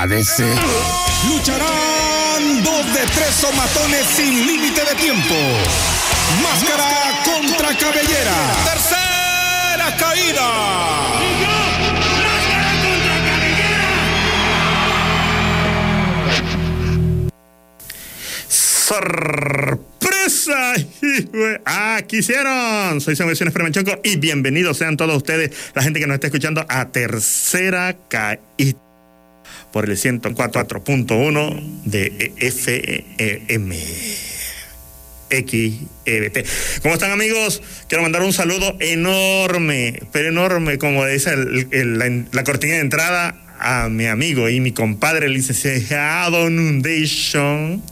ADC. Lucharán dos de tres somatones sin límite de tiempo. Máscara contra cabellera. Tercera caída. ¡Sorpresa! Ah, quisieron. Soy Samuel Siones Fremanchoco y bienvenidos sean todos ustedes, la gente que nos está escuchando a Tercera Caída por el 104.1 de FM. XEBT. ¿Cómo están amigos? Quiero mandar un saludo enorme, pero enorme, como dice la cortina de entrada, a mi amigo y mi compadre, el licenciado Nundation,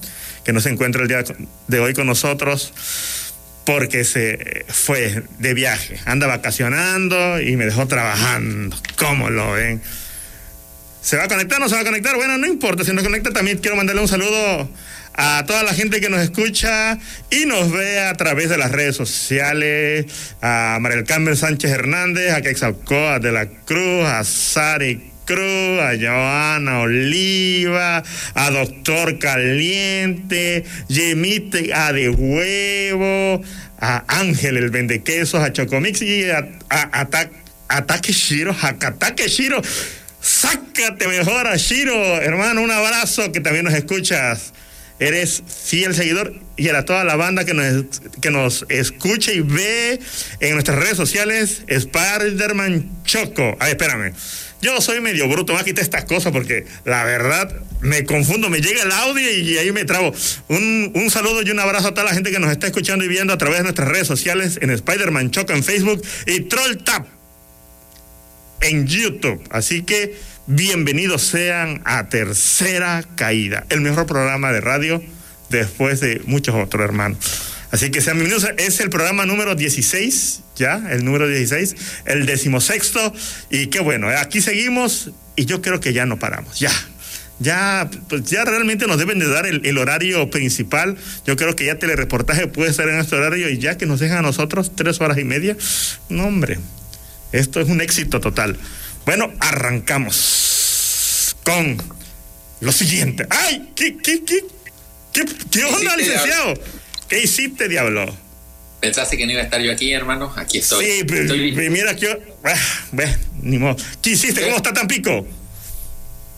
que no se encuentra el día de hoy con nosotros porque se fue de viaje, anda vacacionando y me dejó trabajando. ¿Cómo lo ven? ¿Se va a conectar o no se va a conectar? Bueno, no importa, si nos conecta también quiero mandarle un saludo a toda la gente que nos escucha y nos ve a través de las redes sociales, a María del Carmen Sánchez Hernández, a Quexalcoa de la Cruz, a Sari Cruz, a Joana Oliva, a Doctor Caliente, Yemite A de Huevo, a Ángel el Vendequesos, a Chocomix y a, a, a, a Takeshiro, a. Sácate mejor a Shiro, hermano, un abrazo que también nos escuchas. Eres fiel seguidor y a toda la banda que nos, que nos escucha y ve en nuestras redes sociales, Spiderman Choco. Ay, espérame. Yo soy medio bruto, voy a quitar estas cosas porque la verdad me confundo, me llega el audio y ahí me trabo. Un, un saludo y un abrazo a toda la gente que nos está escuchando y viendo a través de nuestras redes sociales en Spiderman Choco en Facebook y Troll Tap en YouTube. Así que bienvenidos sean a Tercera Caída, el mejor programa de radio después de muchos otros hermanos. Así que sean bienvenidos. Es el programa número 16, ya, el número 16, el decimosexto. Y qué bueno, ¿eh? aquí seguimos y yo creo que ya no paramos, ya. Ya, pues ya realmente nos deben de dar el, horario principal. Yo creo que ya telereportaje puede estar en este horario y ya que nos dejan a nosotros tres horas y media. No, hombre, esto es un éxito total. Bueno, arrancamos con lo siguiente. ¡Ay! ¿Qué, qué, qué, qué, qué onda, licenciado? ¿Qué hiciste, diablo? ¿Pensaste que no iba a estar yo aquí, hermano? Aquí estoy. Sí, Estoy mira que... Ah, ve, ni modo. ¿Qué hiciste? ¿Cómo está Tampico?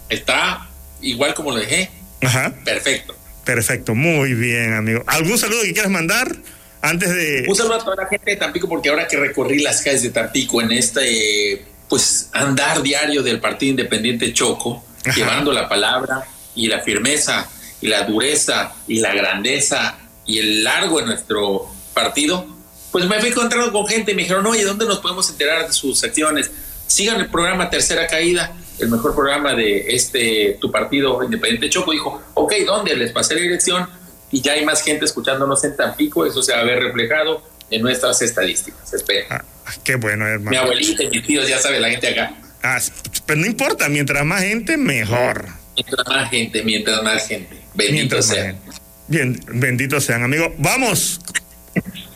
Está igual como lo dejé. Ajá, Perfecto. perfecto. Muy bien, amigo. ¿Algún saludo que quieras mandar antes de... Un saludo a toda la gente de Tampico porque ahora que recorrí las calles de Tampico en este pues andar diario del Partido Independiente Choco, Ajá. llevando la palabra y la firmeza y la dureza y la grandeza y el largo de nuestro partido, pues me fui encontrando con gente y me dijeron, oye, ¿dónde nos podemos enterar de sus acciones? Sigan el programa Tercera Caída, el mejor programa de este tu partido Independiente Choco. Dijo, ok, ¿dónde? Les pasé la dirección y ya hay más gente escuchándonos en Tampico, eso se va a ver reflejado en nuestras estadísticas. Espera. Ah, qué bueno, Mi hermano. abuelita y mis tíos, ya sabe la gente acá. Ah, pero no importa, mientras más gente, mejor. Mientras más gente, mientras más gente. Bendito Mientras más sea. gente. Bien, benditos sean, amigos. Vamos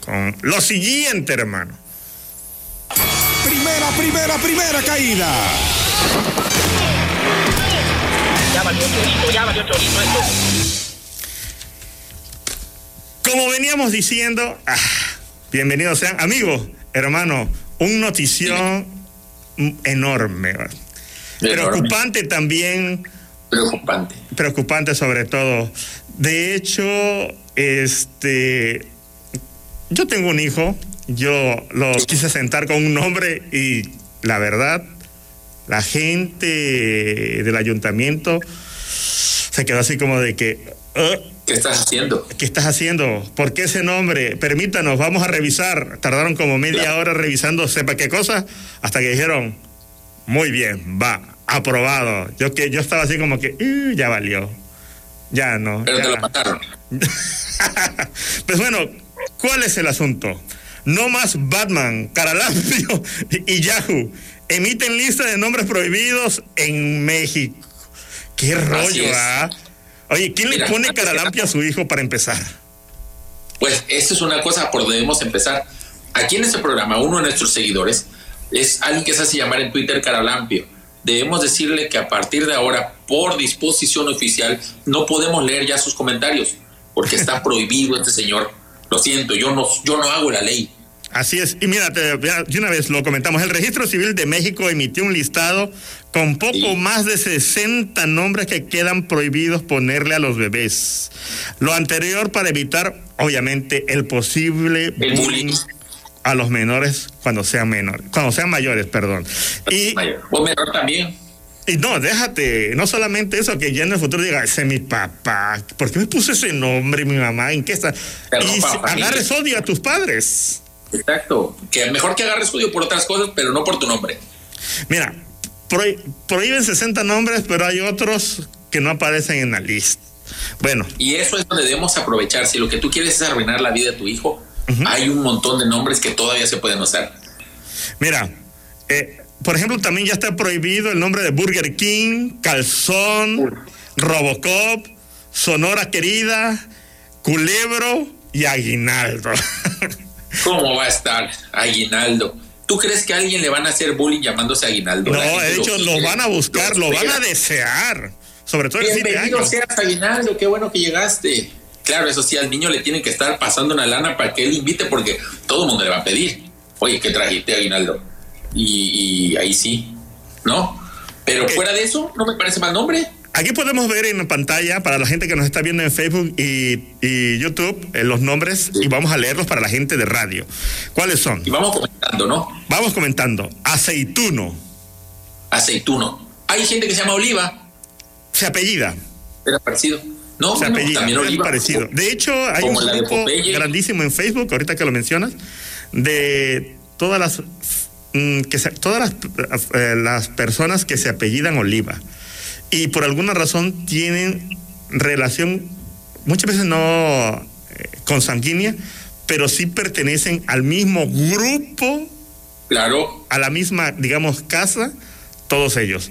con lo siguiente, hermano. Primera, primera, primera caída. Ya valió chorito, ya valió chorito esto. Como veníamos diciendo, ah, bienvenidos sean, amigos, hermano, un notición enorme, ¿verdad? preocupante también, Preocupante. preocupante sobre todo. De hecho, este, yo tengo un hijo, yo lo quise sentar con un nombre y la verdad, la gente del ayuntamiento se quedó así como de que, "Ah, ¿Qué estás haciendo? ¿Qué estás haciendo? ¿Por qué ese nombre? Permítanos, vamos a revisar. Tardaron como media hora revisando sepa qué cosa, hasta que dijeron, muy bien, va, aprobado. Yo que yo estaba así como que, "Uh, ya valió. Ya no. Pero ya". te lo mataron. pues bueno, ¿cuál es el asunto? No más Batman, Caralampio y Yahoo emiten lista de nombres prohibidos en México. Qué rollo. ¿ah? Oye, ¿quién le pone que Caralampio a nada- su hijo para empezar? Pues esta es una cosa por donde debemos empezar. Aquí en este programa, uno de nuestros seguidores es alguien que se hace llamar en Twitter Caralampio. debemos decirle que a partir de ahora, por disposición oficial, no podemos leer ya sus comentarios, porque está prohibido este señor. Lo siento, yo no, yo no hago la ley. Así es. Y mira, de una vez lo comentamos. El Registro Civil de México emitió un listado con poco Sí. más de 60 nombres que quedan prohibidos ponerle a los bebés. Lo anterior para evitar, obviamente, el posible El bullying bullying. a los menores cuando sean menores, cuando sean mayores, perdón. Y, Vos menor también. y no, déjate, no solamente eso, que ya en el futuro diga, ese es mi papá, ¿por qué me puse ese nombre, mi mamá? ¿En qué está? Pero y si- agarres odio a tus padres. Exacto. Que mejor que agarres odio por otras cosas, pero no por tu nombre. Mira, prohí- prohíben 60 nombres, pero hay otros que no aparecen en la lista. Bueno, Y eso es donde debemos aprovechar. Si lo que tú quieres es arruinar la vida de tu hijo, hay un montón de nombres que todavía se pueden usar. mira, eh, por ejemplo, también ya está prohibido el nombre de Burger King, Calzón, Robocop, Sonora Querida, Culebro y Aguinaldo. ¿Cómo va a estar Aguinaldo? ¿Tú crees que a alguien le van a hacer bullying llamándose Aguinaldo? no, de hecho, lo van a buscar, lo van a desear. Sobre todo Bienvenido años. seas Aguinaldo, qué bueno que llegaste. Claro, eso sí, al niño le tienen que estar pasando una lana para que él invite, porque todo el mundo le va a pedir. Oye, ¿qué trajiste, Aguinaldo? Y, y ahí sí, ¿no? Pero fuera de eso, no me parece mal nombre. Aquí podemos ver en pantalla para la gente que nos está viendo en Facebook y, y YouTube eh, los nombres y vamos a leerlos para la gente de radio. ¿Cuáles son? Y vamos comentando, ¿no? Vamos comentando. Aceituno. Aceituno. Hay gente que se llama Oliva, Se apellida. era parecido. No, Se bueno, apellida. también Oliva. parecido. De hecho, hay Como un grupo grandísimo en Facebook, ahorita que lo mencionas, de todas las mm, que se- todas las, eh, las personas que se apellidan Oliva y por alguna razón tienen relación muchas veces no eh, consanguínea, pero sí pertenecen al mismo grupo Claro. a la misma, digamos, casa, todos ellos.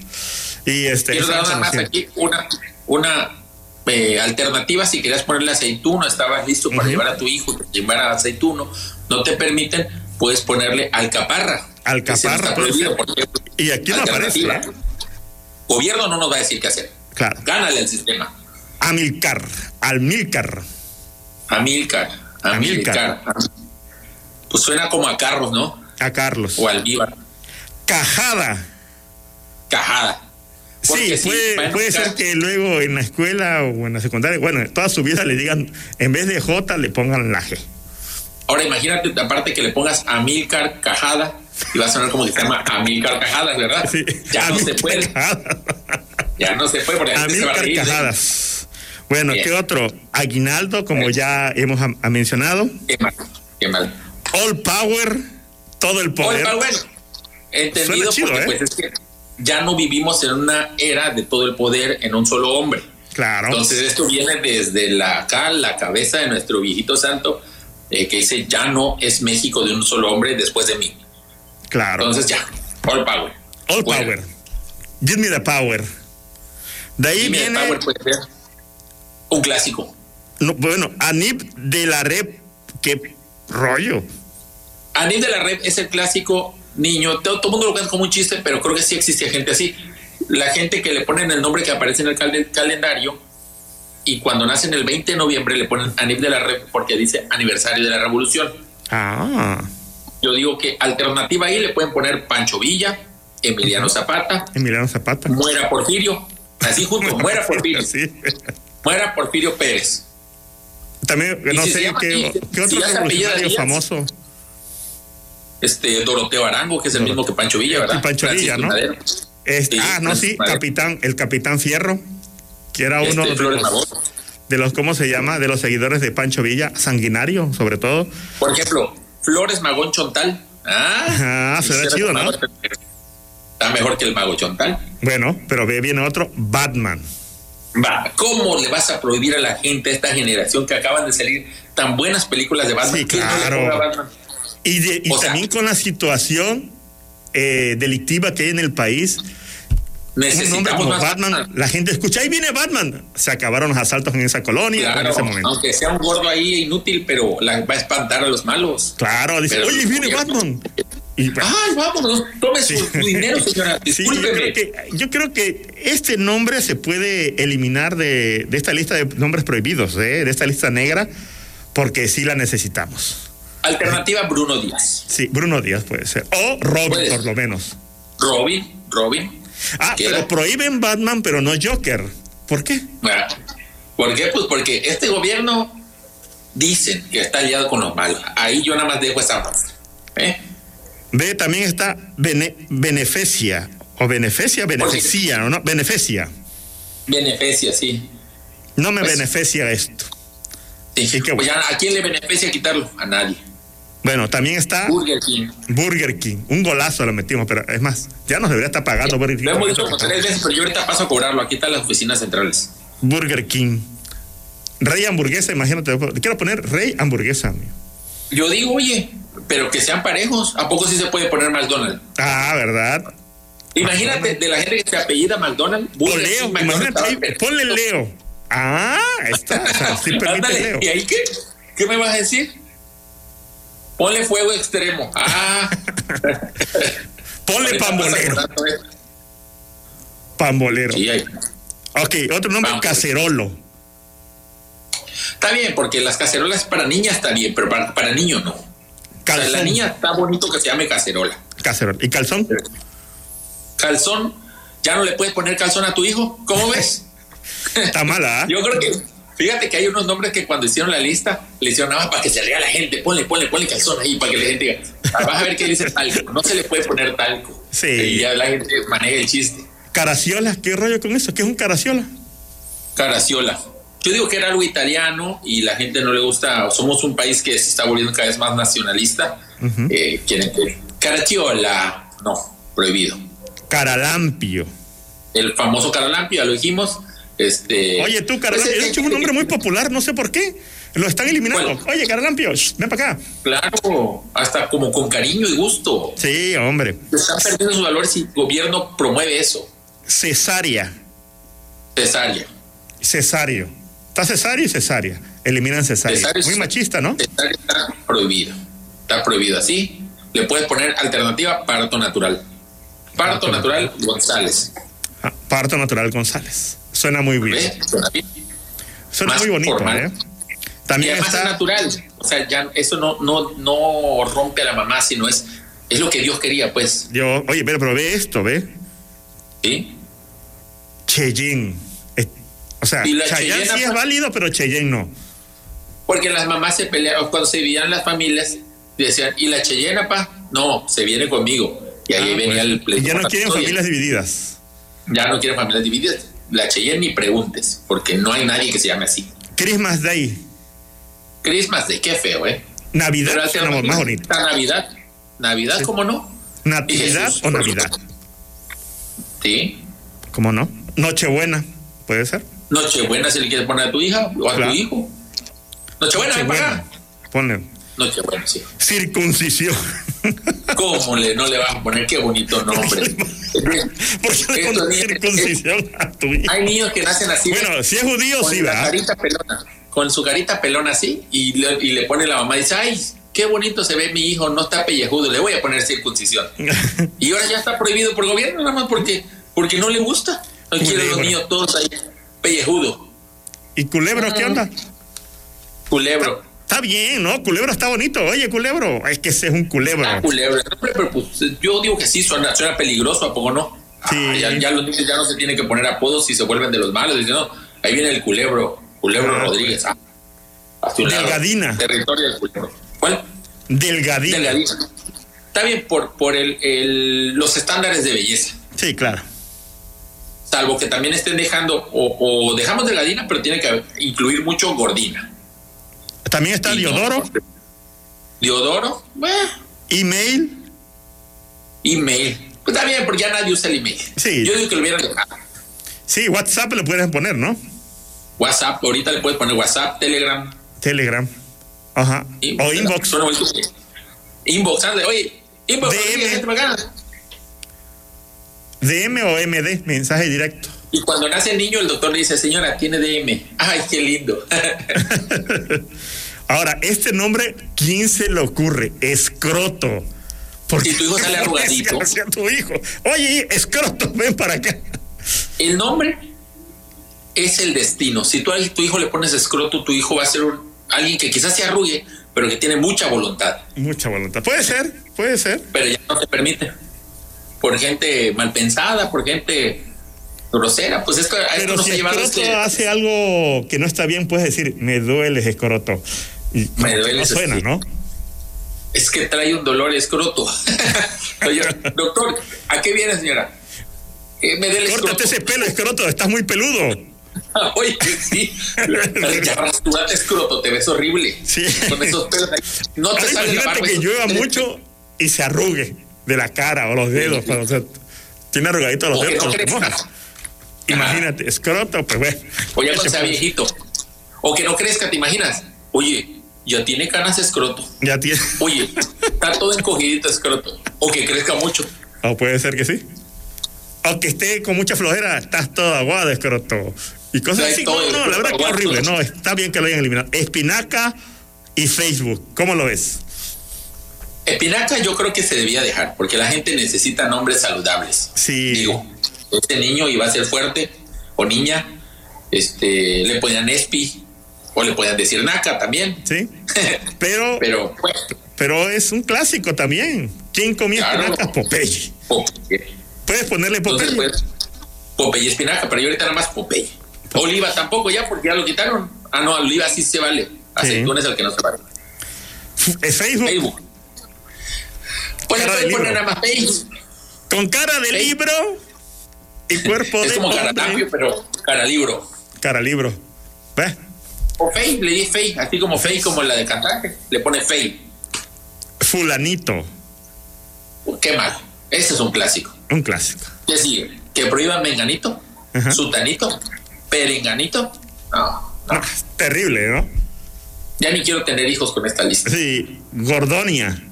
Y este. Quiero dar esa nada más información. aquí una, una eh, alternativa. Si querías ponerle aceituno, estabas listo para llevar a tu hijo, que llevara aceituno, no te permiten, puedes ponerle alcaparra. Alcaparra, ejemplo. Y aquí no aparece. ¿eh? Gobierno no nos va a decir qué hacer. Claro. Gánale al sistema. Amilcar. Almilcar. Amilcar. Amilcar. Pues suena como a carros, ¿no? A Carlos. O almíbar. Cajada. Cajada. Sí, Porque sí, puede, puede ser que luego en la escuela o en la secundaria, bueno, toda su vida le digan, en vez de J, le pongan la G. Ahora imagínate, aparte que le pongas Amilcar Cajada, y va a sonar como que se llama Amilcar Cajadas, ¿verdad? Sí. Ya no se puede. Ya no se puede porque la gente se va a. ¿eh? Cajadas. Bueno, Bien. ¿qué otro? Aguinaldo, como ya hemos mencionado. Qué mal, qué mal. All Power, todo el poder. Oye, bueno, entendido chido, porque ¿eh? pues es que ya no vivimos en una era de todo el poder en un solo hombre. Claro. Entonces esto viene desde la acá, la cabeza de nuestro viejito santo, eh, que dice, ya no es México de un solo hombre después de mí. Claro. Entonces ya, all power. All Power. Give me the power. De ahí viene, Power puede ser un clásico. no, bueno, Anip de la Rep. Qué rollo. Anil de la Red es el clásico niño, todo, todo el mundo lo cuenta como un chiste, pero creo que sí existía gente así. La gente que le ponen el nombre que aparece en el cal- calendario y cuando nacen el 20 de noviembre le ponen Anil de la Red porque dice aniversario de la revolución. Ah, Yo digo que alternativa ahí le pueden poner Pancho Villa, Emiliano Zapata, Emiliano Zapata. muera Porfirio, así junto, muera Porfirio, Sí. muera Porfirio Pérez. También, no si sé qué, y- qué otro si revolucionario famoso. Este Doroteo Arango, que es el mismo que Pancho Villa, ¿verdad? Y Pancho Villa, ¿no? Este, Sí, ah, no, sí, Madero. capitán, el capitán Fierro, que era uno Este, de los, de los, ¿cómo se llama? De los seguidores de Pancho Villa, sanguinario, sobre todo. Por ejemplo, Flores Magón Chontal. Ah, Ah, será chido, ¿no? Está mejor que el Mago Chontal. Bueno, pero ve, viene otro, Batman. Va, ¿cómo le vas a prohibir a la gente, a esta generación que acaban de salir tan buenas películas de Batman? Sí, no claro. Batman? Y, de- y O sea- también con la situación eh, delictiva que hay en el país, Necesitamos como Batman, la gente escucha, ahí viene Batman. Se acabaron los asaltos en esa colonia Claro, en ese momento. aunque sea un gordo ahí inútil, pero la, va a espantar a los malos. Claro, dice, Pero oye, viene Batman. Y, bueno, Ay, vámonos, tome Sí. su dinero, señora. Sí, yo creo, que, yo creo que este nombre se puede eliminar de, de esta lista de nombres prohibidos, ¿eh? de esta lista negra, porque sí la necesitamos. Alternativa Bruno Díaz. Sí, Bruno Díaz puede ser. O Robin, por lo menos. Robin, Robin. Ah, pero prohíben Batman, pero no Joker. ¿Por qué? Ah, ¿Por qué? Pues porque este gobierno dicen que está aliado con los malos. Ahí yo nada más dejo esa frase. ¿eh? Ve, también está bene- beneficia. O beneficia, beneficia, ¿no? Beneficia. Beneficia, sí. No me Pues- beneficia esto. Sí. ¿Y qué Pues ya, ¿A quién le beneficia quitarlo? A nadie. Bueno, también está Burger King. Burger King. Un golazo lo metimos, pero es más, ya nos debería estar pagando Burger King. Lo hemos dicho como tres veces, pero yo ahorita paso a cobrarlo. Aquí están las oficinas centrales. Burger King. Rey hamburguesa, imagínate. Quiero poner rey hamburguesa. amigo. Yo digo, oye, pero que sean parejos. ¿A poco sí se puede poner McDonald's? Ah, ¿verdad? Imagínate de la gente que se apellida McDonald's. O Burger Leo, King, imagínate, ponle Leo. Ah, ahí está. O sea, sí permite Leo. ¿Y ahí qué? ¿Qué me vas a decir? Ponle fuego extremo. Ah. Ponle pambolero. Pambolero. Sí. Ok, otro nombre, cacerolo. Está bien, porque las cacerolas para niñas está bien, pero para, para niños no. O sea, Calzón. la niña está bonito que se llame cacerola. Cacerolo. ¿Y calzón? Calzón, ¿ya no le puedes poner calzón a tu hijo? ¿Cómo ves? Está mala, ¿ah? Yo creo que, fíjate que hay unos nombres que cuando hicieron la lista, le hicieron nada más para que se ría la gente. Ponle, ponle, ponle calzón ahí para que la gente diga. "Ah, Vas a ver que dice talco. No se le puede poner talco. Sí. Y ya la gente maneja el chiste. Caraciola, ¿qué rollo con eso? ¿Qué es un caraciola? Caraciola. Yo digo que era algo italiano y la gente no le gusta. Somos un país que se está volviendo cada vez más nacionalista. Eh, quieren que. Caraciola, no, prohibido. Caralampio. El famoso Caralampio, ya lo dijimos. Este, Oye, tú, pues, Caralampio, es es un nombre muy popular, no sé por qué. Lo están eliminando. Bueno. Oye, Caralampio, shh, ven para acá. Claro, hasta como con cariño y gusto. Sí, hombre. Están perdiendo sus valores y el gobierno promueve eso. Cesárea. Cesárea. Cesario. Está cesario y cesárea. Eliminan cesárea. Cesárea Muy machista, ¿no? Cesárea está prohibido. Está prohibido así. Le puedes poner alternativa parto natural. Parto Parto natural González. Ah, Parto natural González. Suena muy bien. ¿Ves? Suena bien. Suena Más muy bonito, formal. ¿eh? Y También además es está. natural. O sea, ya eso no, no, no rompe a la mamá, sino es, es lo que Dios quería, pues. Yo, oye, pero, pero ve esto, ve. ¿Sí? Cheyenne. Eh, O sea, Y Chayanne sí es válido, pero Cheyenne no. Porque las mamás se peleaban, cuando se dividían las familias, decían, ¿y la Cheyenne, pa? No, se viene conmigo. Y ahí Ah, venía pues, el pleito ya no quieren familias divididas. Ya no quieren familias divididas. La Cheyenne ni preguntes, porque no hay nadie que se llame así. Christmas Day. Christmas Day, qué feo, ¿eh? Navidad más bonito. Navidad. Navidad, ¿cómo no? Natividad Jesús, o Navidad. supuesto. Sí. ¿Cómo no? Nochebuena. ¿Puede ser? Nochebuena si le quieres poner a tu hija o a Claro. tu hijo. Nochebuena, acá. Ponle. Nochebuena, sí. Circuncisión. ¿Cómo le, no le vas a poner qué bonito nombre? ¿Por qué le circuncisión a tu hijo? Hay niños que nacen así. Bueno, si es judío, con sí, la ¿verdad? carita pelona. Con su carita pelona así. Y le, y le pone la mamá y dice, ay, qué bonito se ve mi hijo, no está pellejudo, le voy a poner circuncisión. Y ahora ya está prohibido por gobierno, nada más porque, porque no le gusta. No quieren los niños todos ahí pellejudo. ¿Y culebro qué onda? Culebro. Está bien, ¿no? Culebro está bonito. Oye, culebro. Es que ese es un culebro. Ah, culebro. Pero, pues, yo digo que sí, suena, suena peligroso, ¿a poco no? Sí. Ah, ya, ya los niños ya no se tienen que poner apodos si se vuelven de los malos. Dicen, no, ahí viene el culebro, culebro Ah, Rodríguez. Ah, lado. Delgadina. Territorio del culebro. ¿Cuál? Delgadito. Delgadina. Está bien por, por el, el- los estándares de belleza. Sí, claro. Salvo que también estén dejando, o, o dejamos delgadina, pero tiene que incluir mucho gordina. También está Diodoro. Diodoro, bueno, Email. email. Pues está bien, porque ya nadie usa el email. Sí. Yo digo que lo hubieran dejado. Sí, WhatsApp le puedes poner, ¿no? WhatsApp, ahorita le puedes poner WhatsApp, Telegram. Telegram. Ajá. O inbox. Inbox, ande, oye, inbox, DM. oye, gente bacana. DM o MD, mensaje directo. Y cuando nace el niño, el doctor le dice, señora, tiene DM. Ay, qué lindo. Ahora, este nombre, ¿quién se le ocurre? Escroto. Porque Si tu hijo sale arrugadito. Hacia tu hijo. Oye, escroto, ven para acá. El nombre es el destino. Si tú a tu hijo le pones escroto, tu hijo va a ser un- alguien que quizás se arrugue, pero que tiene mucha voluntad. Mucha voluntad. Puede ser, puede ser. Pero ya no se permite. Por gente mal pensada, por gente grosera. Pues esto, a esto Pero nos si ha llevado escroto este- hace algo que no está bien, puedes decir, me duele escroto. Y Me duele no suena, sí. ¿no? Es que trae un dolor escroto. Oye, doctor, ¿a qué viene, señora? Eh, me duele escroto. Córtate ese pelo, escroto, estás muy peludo. Oye, sí. ya escroto, te ves horrible. Sí. Con esos pelos ahí. No te Ahora sale la imagínate barba. que llueva mucho y se arrugue de la cara o los dedos. Cuando se tiene arrugaditos los O que dedos, no cuando. Imagínate, escroto, pues bueno. O ya cuando ¿qué sea viejito. O que no crezca, ¿te imaginas? Oye, ya tiene canas escroto. Ya tiene. Oye, está todo encogidito escroto. O que crezca mucho. O puede ser que sí. O que esté con mucha flojera, estás todo aguado, escroto. Y cosas así. No, no, la verdad que horrible. No, está bien que lo hayan eliminado. Espinaca y Facebook. ¿Cómo lo ves? Espinaca yo creo que se debía dejar, porque la gente necesita nombres saludables. Sí. Digo, este niño iba a ser fuerte, o niña, este, le podían espi, o le podían decir naca también. Sí. Pero, pero, Pero, pues, es un clásico también. ¿Quién comía Claro. espinacas? Popeye. Popeye. Puedes ponerle Entonces, Popeye. pues, Popeye y espinaca, pero yo ahorita nada más Popeye. Oliva tampoco ya, porque ya lo quitaron. Ah, no, oliva sí se vale. Aceitún es el que no se vale. Facebook. Facebook. Pues le Cara puedes poner nada más Facebook. Con cara de Facebook. libro y cuerpo Es de como hombre. caratapio, pero cara libro. Cara libro. ¿Ves? O Fey, le di Fey, así como Fey, como la de cantante. Le pone Fey. Fulanito. Qué mal. Ese es un clásico. Un clásico. ¿Qué sigue? ¿Que prohíban Menganito? Ajá. ¿Sutanito? ¿Perenganito? No, no. No, terrible, ¿no? Ya ni quiero tener hijos con esta lista. Sí. Gordonia.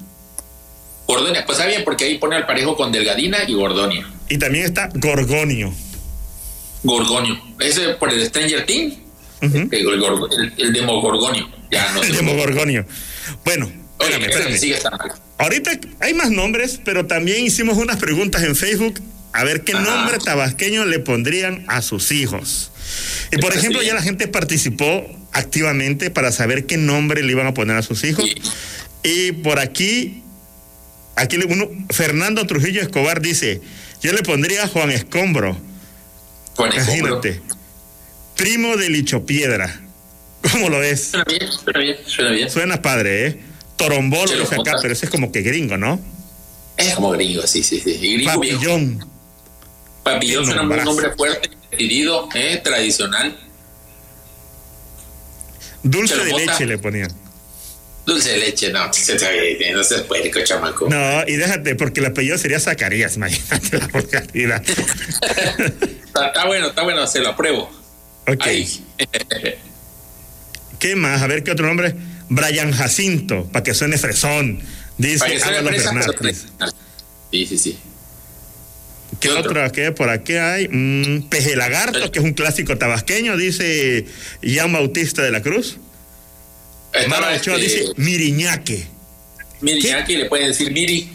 Gordonia, pues está bien, porque ahí pone al parejo con Delgadina y Gordonia. Y también está Gorgonio. Gorgonio. Ese por el Stranger Things. Ujú. el, el, gorgo- el, el Demogorgonio. Ya no sé. Demogorgonio. Bueno, Oye, espérame, espérame. sigue. Ahorita hay más nombres, pero también hicimos unas preguntas en Facebook a ver qué nombre tabasqueño le pondrían a sus hijos. Y por ejemplo, ya la gente participó activamente para saber qué nombre le iban a poner a sus hijos. Sí. Y por aquí, aquí uno, Fernando Trujillo Escobar dice, yo le pondría Juan Escombro, Con el hombro. Primo de Licho Piedra. ¿Cómo lo ves? Suena bien, suena bien, suena bien. Suena padre, ¿eh? Torombolo Se lo dice acá, pero ese es como que gringo, ¿no? Es como gringo, sí, sí, sí. Gringo viejo. Papillón. Papillón Qué suena un nombre fuerte, decidido, eh, tradicional. Dulce Se de bota. leche le ponían. Dulce de leche, no, se te- no seas puerco, chamaco. No, y déjate, porque el apellido sería Zacarías, imagínate la está bueno, está bueno, se lo apruebo. Ok. ¿Qué más? A ver, ¿qué otro nombre? Brian Jacinto, para que suene fresón. Dice que Fernández. Sí, sí, sí. ¿Qué otro? otro? ¿Qué? Por aquí hay mm, Peje Lagarto, que es un clásico tabasqueño, dice Jan Bautista de la Cruz. Mara Ochoa este, dice Miriñaque. Miri, ¿Qué? aquí le pueden decir Miri.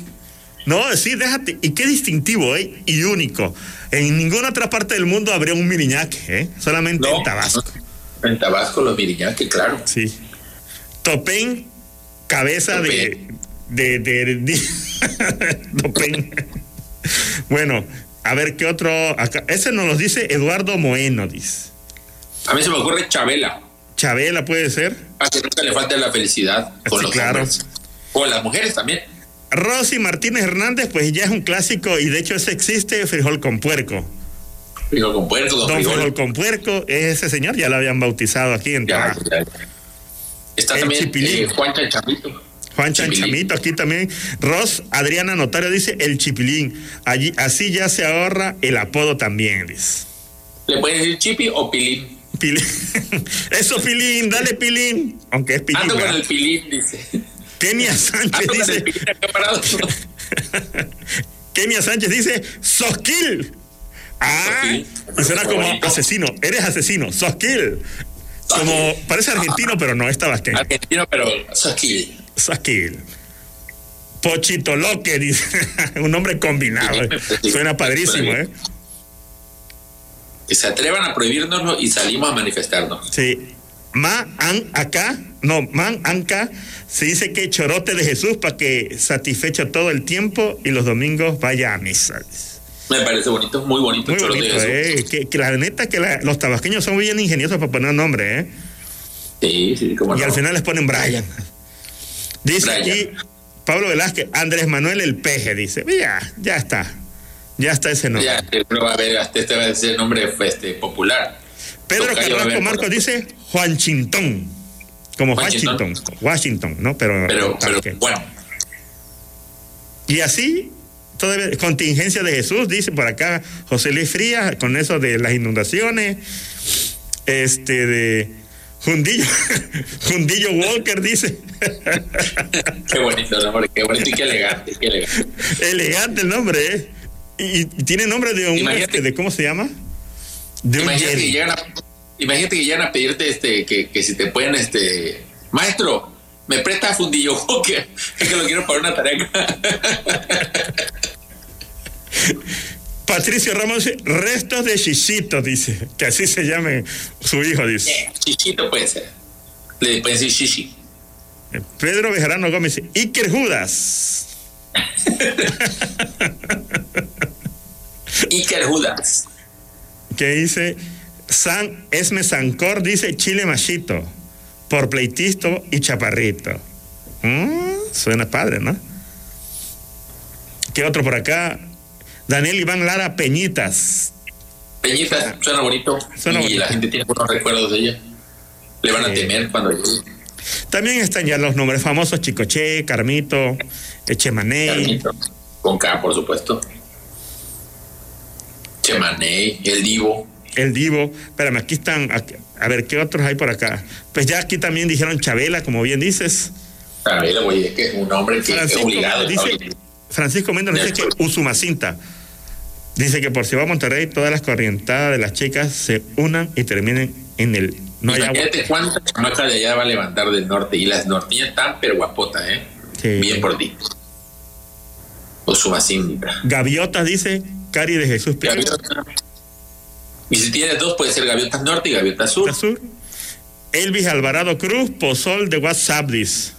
No, sí, déjate. Y qué distintivo, ¿eh? Y único. En ninguna otra parte del mundo habría un Miriñaque, ¿eh? Solamente No, en Tabasco. En Tabasco, los Miriñaque, claro. Sí. Topén, cabeza de. de. de. de- Topén. bueno, a ver qué otro. Acá. Ese nos lo dice Eduardo Moeno, dice. A mí se me ocurre Chabela, Chabela puede ser. para que nunca le falte la felicidad con Sí, los claro. hombres. O las mujeres también. Rosy Martínez Hernández, pues ya es un clásico y de hecho ese existe, frijol con puerco. Frijol con puerco, don Don Frijol. Frijol con puerco, ese señor ya lo habían bautizado aquí en Ya, Tabasco. ya. Está El también chipilín. eh, Juan Chanchamito. Juan. Chanchamito aquí también. Ros Adriana Notario dice el chipilín. Allí, así ya se ahorra el apodo también, dice. Le pueden decir Chipi o Pilín. Pilín. Eso, Pilín, dale Pilín. Aunque es Pilín. Ando con el Pilín, dice. Kenia Sánchez dice. Kenia Sánchez dice Sosquil. Ah, y suena como asesino. Eres asesino. Sosquil. Como parece argentino, pero no es tabasqueño. Argentino, pero Sosquil. Sosquil. Pochito Loque, dice. Un nombre combinado. Suena padrísimo, ¿eh? Que se atrevan a prohibirnoslo y salimos a manifestarnos. Sí. Ma an acá, no, man anca, se dice que chorote de Jesús para que satisfecho todo el tiempo y los domingos vaya a misa. Me parece bonito, muy bonito. Muy chorote de bonito, Jesús. eh. Que, que la neta que la- los tabasqueños son bien ingeniosos para poner nombre, eh. Sí, sí, cómo Y no. al final les ponen Brian. Dice Brian. aquí Pablo Velázquez, Andrés Manuel el Peje, dice. Ya, ya está. Ya está ese nombre. Ya, uno va a ver, hasta este va a ser nombre este, popular. Pedro Tocayo Carrasco Marcos dice Juan Chintón. Como Washington. Washington. Washington, ¿no? Pero, Pero, pero ok. bueno, Y así, todavía, contingencia de Jesús, dice por acá José Luis Frías, con eso de las inundaciones. Este de Jundillo, Jundillo Walker dice. qué bonito el nombre, qué bonito y qué elegante, qué elegante. Elegante el nombre, ¿eh? Y, y tiene nombre de un este, de cómo se llama? De un Imagínate que Jedi. llegan a, imagínate que llegan a pedirte este, que, que si te pueden, este, maestro, me presta fundillo Walker, es que lo quiero para una tarea. Patricio Ramos dice, restos de Chichito, dice, que así se llame su hijo, dice. Eh, Chichito puede ser. Le pueden decir Shishi. Pedro Bejarano Gómez dice, Iker Judas. Iker Judas. que dice San Esme Sancor dice Chile Machito por pleitisto y chaparrito. Mm, suena padre, ¿no? ¿Qué otro por acá? Daniel Iván Lara Peñitas. Peñitas, suena bonito. Suena y bonito. la gente tiene buenos recuerdos de ella. Le van a temer cuando llegue. También están ya los nombres famosos, Chicoche, Carmito, Echemaney. Carmito. Con K, por supuesto. Chemaney, el Divo. El Divo. Espérame, aquí están. aquí- a ver, ¿qué otros hay por acá? Pues ya aquí también dijeron Chabela, como bien dices. Chabela, güey, es que es un hombre que es Francisco obligado. Está dice. Francisco Méndez dice que Usumacinta. Dice que por si va a Monterrey, todas las corrientadas de las chicas se unan y terminen en el. No hay agua. Imagínate cuántas chamacas de allá va a levantar del norte. Y las norteñas están, pero guapotas, ¿eh? Sí. Bien por ti. O su macinta. Gaviotas, dice Cari de Jesús Pérez. Gaviota. Y si tienes dos, puede ser gaviotas norte y gaviotas sur. Sur. Elvis Alvarado Cruz, Pozol de WhatsApp, dice.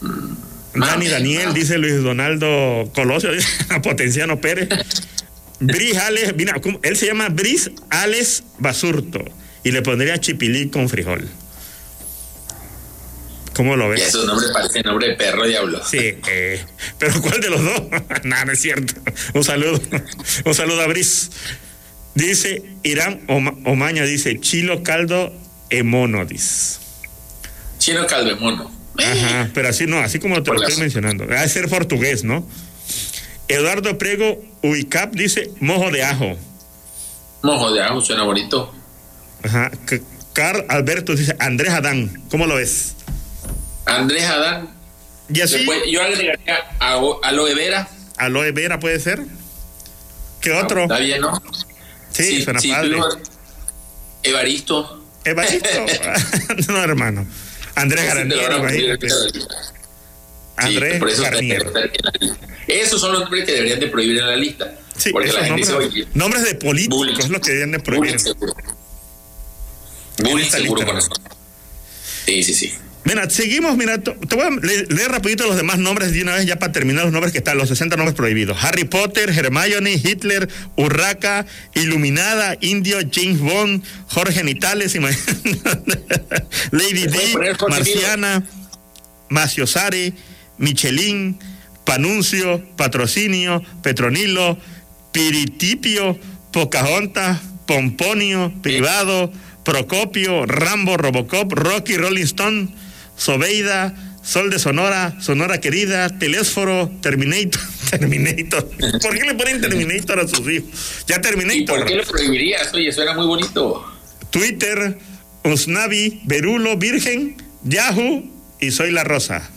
Dani Mami, Daniel, mami. dice Luis Donaldo Colosio, dice Potenciano Pérez. Bris Alex, él se llama Bris Alex Basurto y le pondría chipilí con frijol. ¿Cómo lo Y ves? esos nombres parecen nombre de perro diablo. Sí, eh, pero ¿cuál de los dos? Nada, no es cierto. Un saludo. Un saludo a Bris. Dice Irán Oma- Omaña, dice Chilo Caldo Emono, dice. Chino Calvemono. Ajá, pero así no, así como te lo estoy mencionando. Ha de ser portugués, ¿no? Eduardo Prego Uicap dice mojo de ajo. Mojo de ajo, suena bonito. Ajá. Carl Alberto dice Andrés Adán. ¿Cómo lo ves? Andrés Adán. Y así, Después, yo agregaría a aloe vera. aloe vera puede ser. ¿Qué otro? Está bien, ¿no? Sí, suena sí, padre. Evaristo. Evaristo. no, hermano. Andrés Ese te lo Garnier, van a poner imagínate. en la- Sí, Andrés por eso. Esos son los nombres que deberían de prohibir en la lista. Sí, porque esos la gente nombres, dice, nombres de políticos Bullying. es lo que deben de prohibir. bullying seguro. Bullying seguro con eso. Sí, sí, sí. Mira, seguimos, mira, te voy a le- leer rapidito los demás nombres de una vez ya para terminar los nombres que están, los 60 nombres prohibidos. Harry Potter, Hermione, Hitler, Urraca, Iluminada, Indio, James Bond, Jorge Nitales. Lady ¿Se puede D, Marciana, Maciosare, Michelin, Panuncio, Patrocinio, Petronilo, Piritipio, Pocahontas, Pomponio, Privado, Procopio, Rambo, Robocop, Rocky, Rolling Stone, Sobeida, Sol de Sonora, Sonora Querida, Telésforo, Terminator, Terminator. ¿Por qué le ponen Terminator a sus hijos? Ya ¿Y por Terminator. qué lo prohibirías? Oye, suena muy bonito. Twitter, Usnavi, Berulo, Virgen, Yahoo y Soy la Rosa.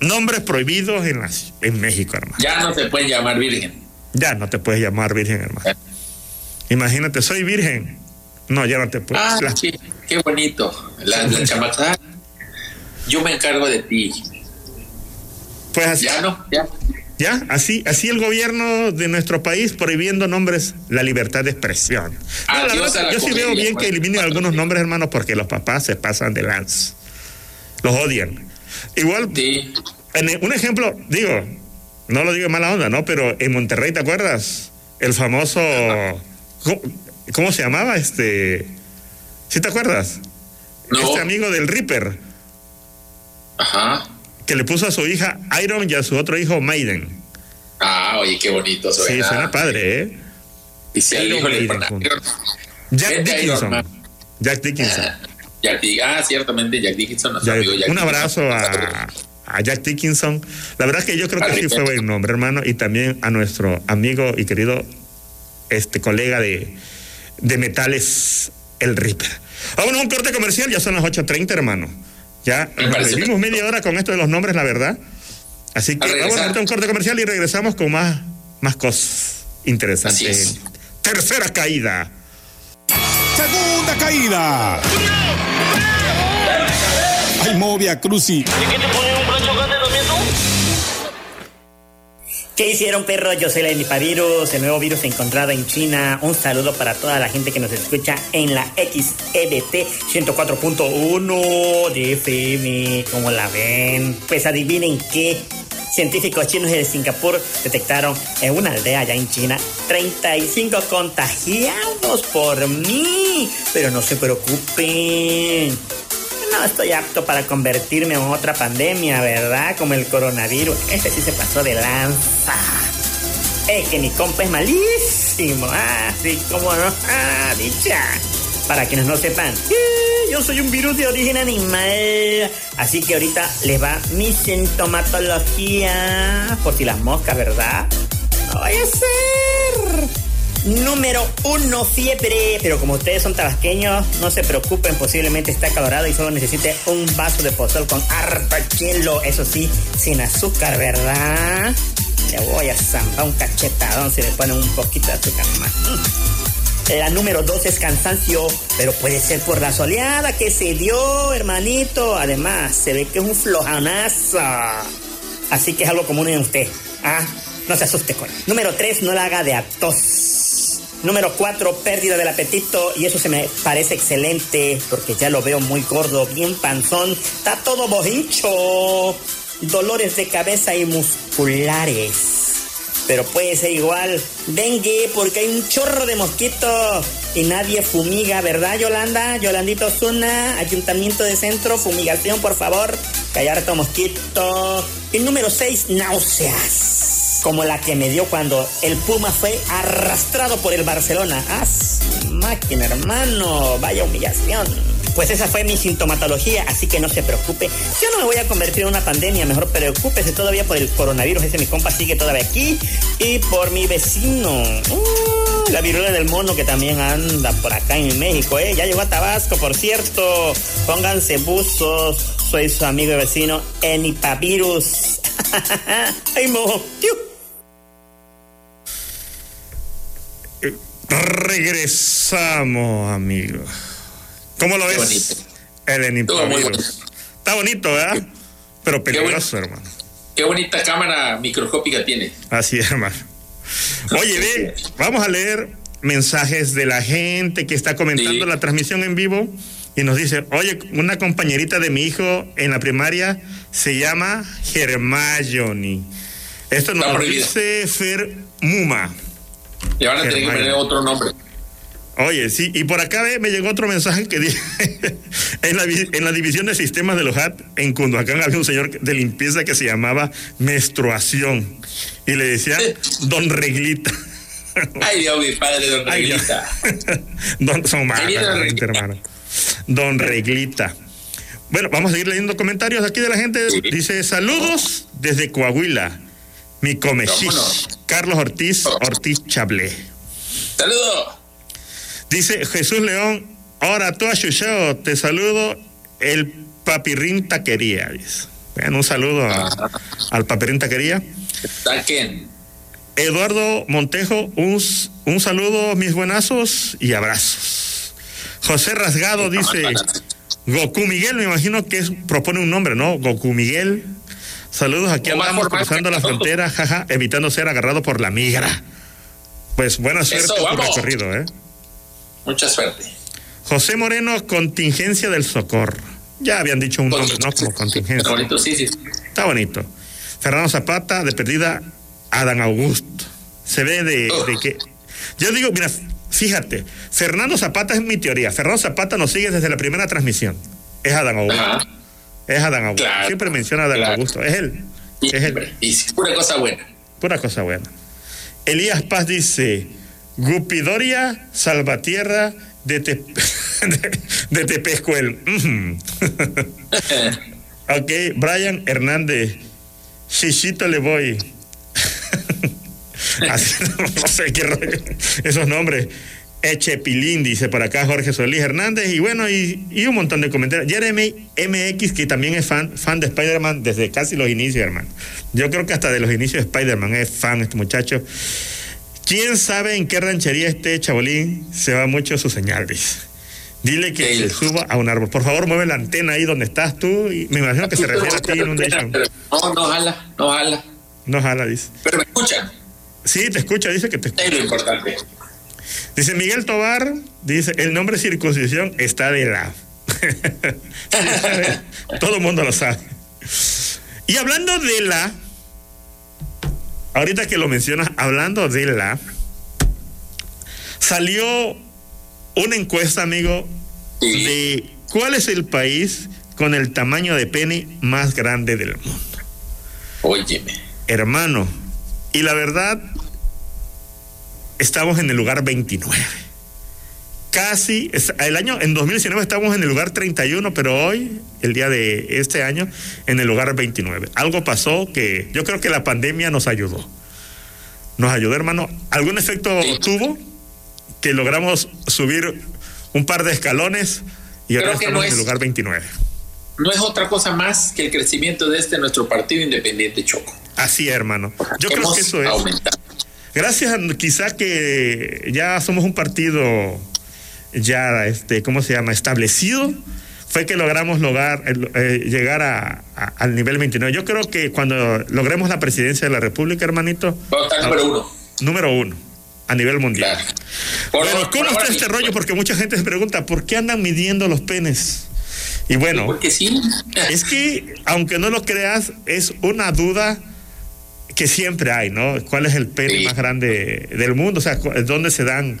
Nombres prohibidos en, las- en México, hermano. Ya no se pueden llamar virgen. Ya no te puedes llamar Virgen, hermano. Imagínate, soy Virgen. No, ya no te puedes. Ah, La- qué, qué bonito. La, la chamaca. Yo me encargo de ti. Pues así, Ya no, ya. ya, así, así el gobierno de nuestro país prohibiendo nombres, la libertad de expresión. No, la verdad, yo sí veo bien pues. que eliminen algunos nombres, hermanos, porque los papás se pasan de lance. Los odian. Igual, Sí. en un ejemplo, digo, no lo digo en mala onda, ¿no? Pero en Monterrey, ¿te acuerdas? El famoso. ¿Cómo, cómo se llamaba? Este. ¿Sí te acuerdas? No. Este amigo del Reaper, Ajá. que le puso a su hija Iron y a su otro hijo Maiden. Ah, oye, qué bonito Sí, suena. suena padre, ¿eh? Y si al hijo le Maiden. Iron- Jack Iron Dickinson. Jack Dickinson. Jack ah, ciertamente, Jack Dickinson, amigo Jack un Dickinson. abrazo a, a Jack Dickinson. La verdad es que yo creo que Al sí fue buen nombre, hermano. Y también a nuestro amigo y querido este colega de, de metales, el Reaper. Vámonos a un corte comercial, ya son las 8.30, hermano. Ya vivimos media hora con esto de los nombres, la verdad. Así que A vamos a un corte comercial y regresamos con más, más cosas interesantes. es. Tercera caída. Segunda caída. Ay, Movia Cruci. ¿Qué hicieron, perro? Yo soy la Emipavirus, el nuevo virus encontrado en China. Un saludo para toda la gente que nos escucha en la XEBT 104.1 de FM. ¿Cómo la ven? Pues adivinen qué. Científicos chinos de Singapur detectaron en una aldea allá en China 35 contagiados por mí. Pero no se preocupen. No estoy apto para convertirme en otra pandemia, ¿verdad? Como el coronavirus. Este sí se pasó de lanza. Es que mi compa es malísimo. Ah, sí, cómo no. Ah, dicha. Para quienes no sepan, eh, yo soy un virus de origen animal. Así que ahorita les va mi sintomatología. Por si las moscas, ¿verdad? No vaya a ser. Número uno, fiebre. Pero como ustedes son tabasqueños, no se preocupen, posiblemente está acalorado y solo necesite un vaso de pozol con harto hielo. Eso sí, sin azúcar, ¿verdad? Le voy a zambar un cachetadón si le ponen un poquito de azúcar más. La número dos es cansancio, pero puede ser por la soleada que se dio, hermanito. Además, se ve que es un flojanazo. Así que es algo común en usted. Ah, no se asuste con. Número 3, no la haga de atos. Número 4, pérdida del apetito. Y eso se me parece excelente porque ya lo veo muy gordo, bien panzón. Está todo bohincho. Dolores de cabeza y musculares. Pero puede ser igual dengue porque hay un chorro de mosquitos y nadie fumiga, ¿verdad, Yolanda? Yolandito Zuna, Ayuntamiento de Centro, fumigación, por favor. Callar mosquito. Y número 6, náuseas. Como la que me dio cuando el Puma fue arrastrado por el Barcelona. ¡Ah, máquina, hermano! Vaya humillación. Pues esa fue mi sintomatología, así que no se preocupe. Yo no me voy a convertir en una pandemia, mejor preocúpese todavía por el coronavirus. Ese mi compa sigue todavía aquí. Y por mi vecino. Uh, la viruela del mono que también anda por acá en México, ¿eh? Ya llegó a Tabasco, por cierto. Pónganse buzos. Soy su amigo y vecino Enipavirus. ¡Ay, mojo! Regresamos, amigos. ¿Cómo lo Qué ves? bonito. El enipavirus. Está bonito, ¿verdad? Pero peligroso, hermano. Qué bonita cámara microscópica tiene. Así es, hermano. Oye, ve, vamos a leer mensajes de la gente que está comentando Sí. la transmisión en vivo y nos dice, oye, una compañerita de mi hijo en la primaria se llama Hermione. Esto nos lo dice Fer Muma. Le van a tener que poner otro nombre. Oye, sí, y por acá ve, me llegó otro mensaje que dice, en, la, en la división de sistemas de los HAT, en Cunduacán había un señor de limpieza que se llamaba menstruación y le decía Don Reglita. Ay, Dios, mi padre, don. Reglita. Don, son malas gente, hermano. Don Reglita. Bueno, vamos a seguir leyendo comentarios aquí de la gente. Dice, saludos desde Coahuila. Mi. Vámonos. Carlos Ortiz, Ortiz Chablé. Saludos. Dice Jesús León, ahora tú Chucheo, te saludo el papirrín taquería. Dice. Bueno, un saludo a- al papirrín taquería. Saquen. Eduardo Montejo, un, un saludo, mis buenazos y abrazos. José Rasgado dice, Goku Miguel, me imagino que es- propone un nombre, ¿no? Goku Miguel. Saludos, aquí O andamos cruzando la frontera, jaja, evitando ser agarrado por la migra. Pues buena suerte Eso, en tu recorrido, ¿eh? Mucha suerte. José Moreno, contingencia del socorro. Ya habían dicho un nombre, ¿no? Como Está contingencia. bonito, sí, sí. Está bonito. Fernando Zapata, de perdida, Adán Augusto. Se ve de, de que. Yo digo, mira, fíjate, Fernando Zapata es mi teoría. Fernando Zapata nos sigue desde la primera transmisión. Es Adán Augusto. Ajá. Es Adán Augusto. Claro. Siempre menciona a Adán Claro. Augusto. Es él. Y, Es él. y pura cosa buena. Pura cosa buena. Elías Paz dice: Gupidoria Salvatierra de, Te- de, de Tepescuel. Ok, Brian Hernández. Chichito le voy. Así, no sé qué rollo. Esos nombres. Echepilín, dice por acá Jorge Solís Hernández. Y bueno, y, y un montón de comentarios. Jeremy MX, que también es fan, fan de Spider-Man desde casi los inicios, hermano. Yo creo que hasta de los inicios de Spider-Man es fan este muchacho. ¿Quién sabe en qué ranchería esté Chabolín? Se va mucho su señal, dice. Dile que se suba a un árbol. Por favor, mueve la antena ahí donde estás tú. Y me imagino que se refiere a ti, Inundation. No, no jala, no jala. No jala, dice. Pero me escuchan. Sí, te escucha, dice que te escucha. Es lo importante. Dice Miguel Tobar, dice, el nombre circuncisión está de la. Todo el mundo lo sabe. Y hablando de la, ahorita que lo mencionas, hablando de la, salió una encuesta, amigo, de cuál es el país con el tamaño de pene más grande del mundo. Óyeme. Hermano, y la verdad, estamos en el lugar 29. Casi, el año, en 2019 estábamos en el lugar 31, pero hoy, el día de este año, en el lugar 29. Algo pasó que yo creo que la pandemia nos ayudó. Nos ayudó, hermano. ¿Algún efecto tuvo que logramos subir un par de escalones y ahora Creo estamos no en el lugar 29? No es otra cosa más que el crecimiento de este nuestro partido independiente Choco. Así, hermano. Yo creo que eso es. aumentado. Gracias a quizá que ya somos un partido ya, este, ¿cómo se llama? Establecido, fue que logramos lograr, el- eh, llegar a, a- al nivel 29. Yo creo que cuando logremos la presidencia de la República, hermanito, Vamos a estar número uno. número uno a nivel mundial. Claro. Por- bueno, por ¿cómo está este rollo? Porque mucha gente se pregunta, ¿por qué andan midiendo los penes? Y bueno, Porque sí. es que, aunque no lo creas, es una duda que siempre hay, ¿no? ¿Cuál es el pene Sí. más grande del mundo? O sea, ¿dónde se dan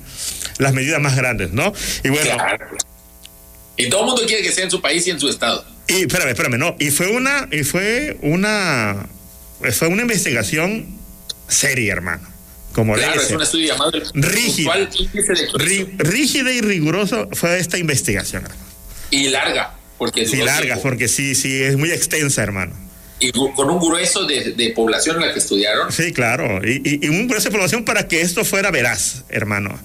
las medidas más grandes, ¿no? Y bueno, Claro. Y todo el mundo quiere que sea en su país y en su estado. y espérame, espérame, no. Y fue una, y fue una, fue una investigación seria, hermano. Como Claro, es un estudio llamado el Índice de rígida y rigurosa fue esta investigación, hermano. Y larga, porque Sí, larga, tiempo. porque sí, sí, es muy extensa, hermano. Y con un grueso de, de población en la que estudiaron. Sí, claro. Y, y, y un grueso de población para que esto fuera veraz, hermano.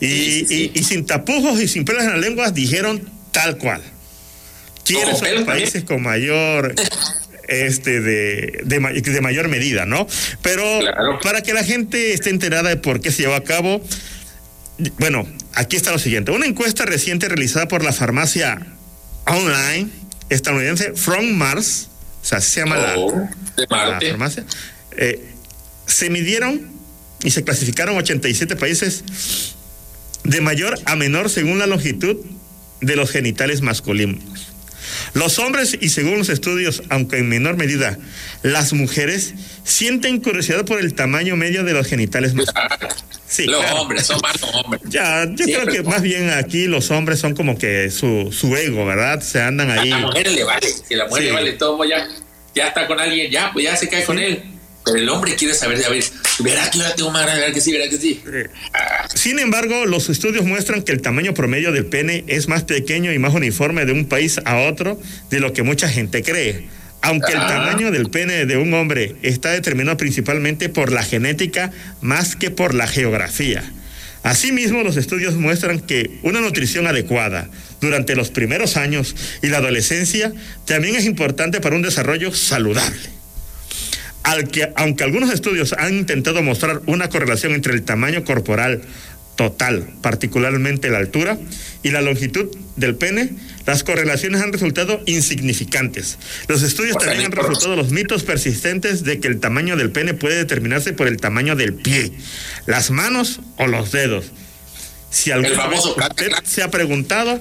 Y, Sí, sí, sí. y- sin tapujos y sin pelos en las lenguas dijeron tal cual. ¿Quiénes son los países con mayor este de, de, ma- de mayor medida, ¿no? Pero Claro. para que la gente esté enterada de por qué se llevó a cabo, bueno, aquí está lo siguiente. Una encuesta reciente realizada por la farmacia online estadounidense From Mars, sea, se llama la, Oh, la farmacia, eh, se midieron y se clasificaron 87 países de mayor a menor según la longitud de los genitales masculinos. Los hombres, y según los estudios, aunque en menor medida, las mujeres sienten curiosidad por el tamaño medio de los genitales masculinos. Sí, Los claro. hombres, son más los hombres. Ya, yo Siempre creo que más bien aquí los hombres son como que su, su ego, ¿verdad? Se andan A ahí. la mujer le vale. Si a la mujer Sí. le vale todo, ya, ya está con alguien, ya, pues ya se cae con él. Pero el hombre quiere saber, a ver, verá que tengo más grande, verá que sí, verá que sí. Sin embargo, los estudios muestran que el tamaño promedio del pene es más pequeño y más uniforme de un país a otro de lo que mucha gente cree. Aunque el Ah. tamaño del pene de un hombre está determinado principalmente por la genética más que por la geografía. Asimismo, los estudios muestran que una nutrición adecuada durante los primeros años y la adolescencia también es importante para un desarrollo saludable. Al que, aunque algunos estudios han intentado mostrar una correlación entre el tamaño corporal total, particularmente la altura y la longitud del pene, las correlaciones han resultado insignificantes. Los estudios también han resultado los mitos persistentes de que el tamaño del pene puede determinarse por el tamaño del pie, las manos o los dedos. Si alguna vez famoso usted se ha preguntado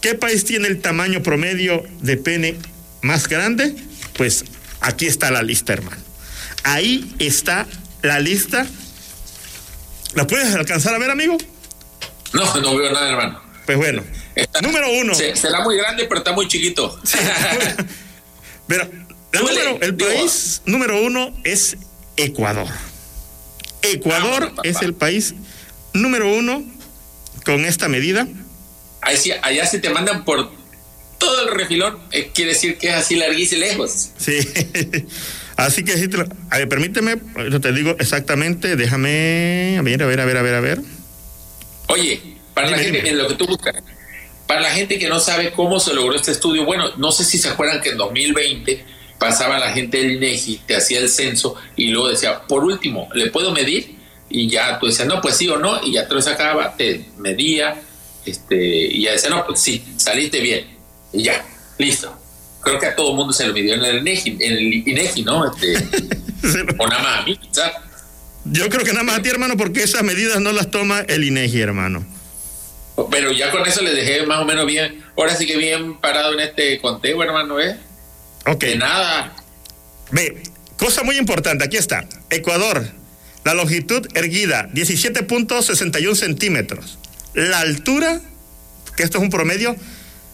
qué país tiene el tamaño promedio de pene más grande, pues aquí está la lista, hermano. Ahí está la lista. ¿La puedes alcanzar a ver, amigo? No, no veo nada, hermano. Pues bueno, Está- número uno. Se- será muy grande, pero está muy chiquito. Pero la número- el digo. país número uno es Ecuador. Ecuador es el país número uno con esta medida. Ahí sí, allá si te mandan por todo el refilón, eh, quiere decir que es así larguísimo y lejos. Sí. Así que a ver, permíteme, yo te digo exactamente, déjame, a ver, a ver, a ver, a ver, a ver. Oye, para la gente, en lo que tú buscas, para la gente que no sabe cómo se logró este estudio, bueno, no sé si se acuerdan que en 2020 pasaba la gente del INEGI, te hacía el censo y luego decía, por último, ¿le puedo medir? Y ya tú decías, no, pues sí o no, y ya te lo sacaba, te medía, este, y ya decía, no, pues sí, saliste bien, y ya, listo. Creo que a todo el mundo se lo midió en el INEGI, en el INEGI ¿no? Este, o nada más a mí, quizás. Yo creo que nada más a ti, hermano, porque esas medidas no las toma el INEGI, hermano. Pero ya con eso les dejé más o menos bien. Ahora sí que bien parado en este conteo, hermano, ¿eh? Ok. De nada. Ve, cosa muy importante, aquí está. Ecuador, la longitud erguida, 17.61 centímetros. La altura, que esto es un promedio,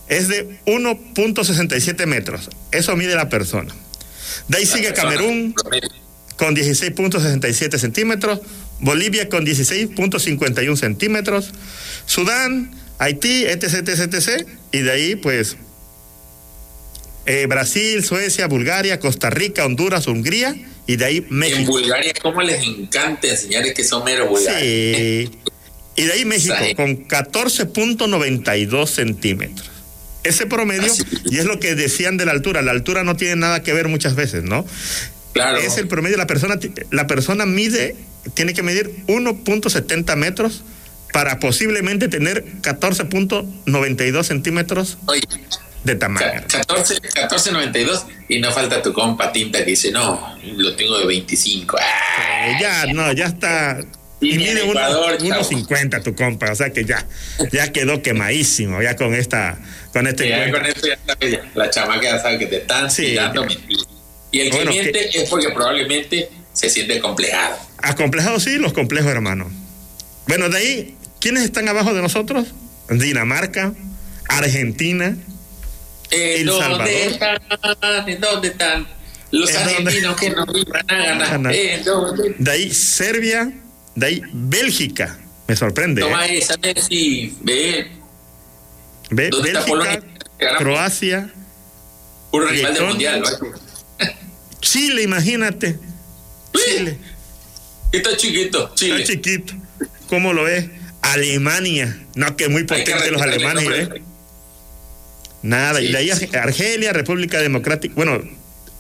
es de 1.67 metros. Eso mide la persona. De ahí sigue Camerún con 16.67 centímetros, Bolivia con 16.51 centímetros, Sudán, Haití, etc, etc, etc. Y de ahí, pues, eh, Brasil, Suecia, Bulgaria, Costa Rica, Honduras, Hungría y de ahí En México. Bulgaria, ¿cómo les encanta enseñar que son mero vulgares? Sí. Y de ahí México con 14.92 centímetros. Ese promedio, Así. y es lo que decían de la altura, la altura no tiene nada que ver muchas veces, ¿no? Claro. Es el promedio, la persona, la persona mide, tiene que medir 1.70 metros para posiblemente tener 14.92 centímetros Oye, de tamaño. 14, 14.92 y no falta tu compa Tinta que dice, no, lo tengo de 25. Ah, Eh, ya, no, ya está. Y Y mide Ecuador, chavo. 1.50 tu compa, o sea que ya, ya quedó quemadísimo, ya con esta, con este ya con esto ya está, la chamaca ya sabe que te están Sí. tirando. Y el que Bueno, miente es porque probablemente se siente complejado. Acomplejado sí, los complejos, hermano. Bueno, de ahí, ¿quiénes están abajo de nosotros? Dinamarca, Argentina, ¿En El dónde Salvador. están? ¿En dónde están? Los argentinos que no iban a ganar. De ahí Serbia, de ahí Bélgica. Me sorprende. Toma ¿eh? esa, Messi. Ve, Ve- ¿Dónde está Bélgica, Polonia? Ganamos. Croacia, puro rival del mundial. ¿no? Chile, imagínate. Chile. Está chiquito, Chile. Está chiquito. ¿Cómo lo ves? Alemania. No, que muy que potente los alemanes, ¿eh? Nada. y de ahí. Argelia, República Democrática. Bueno,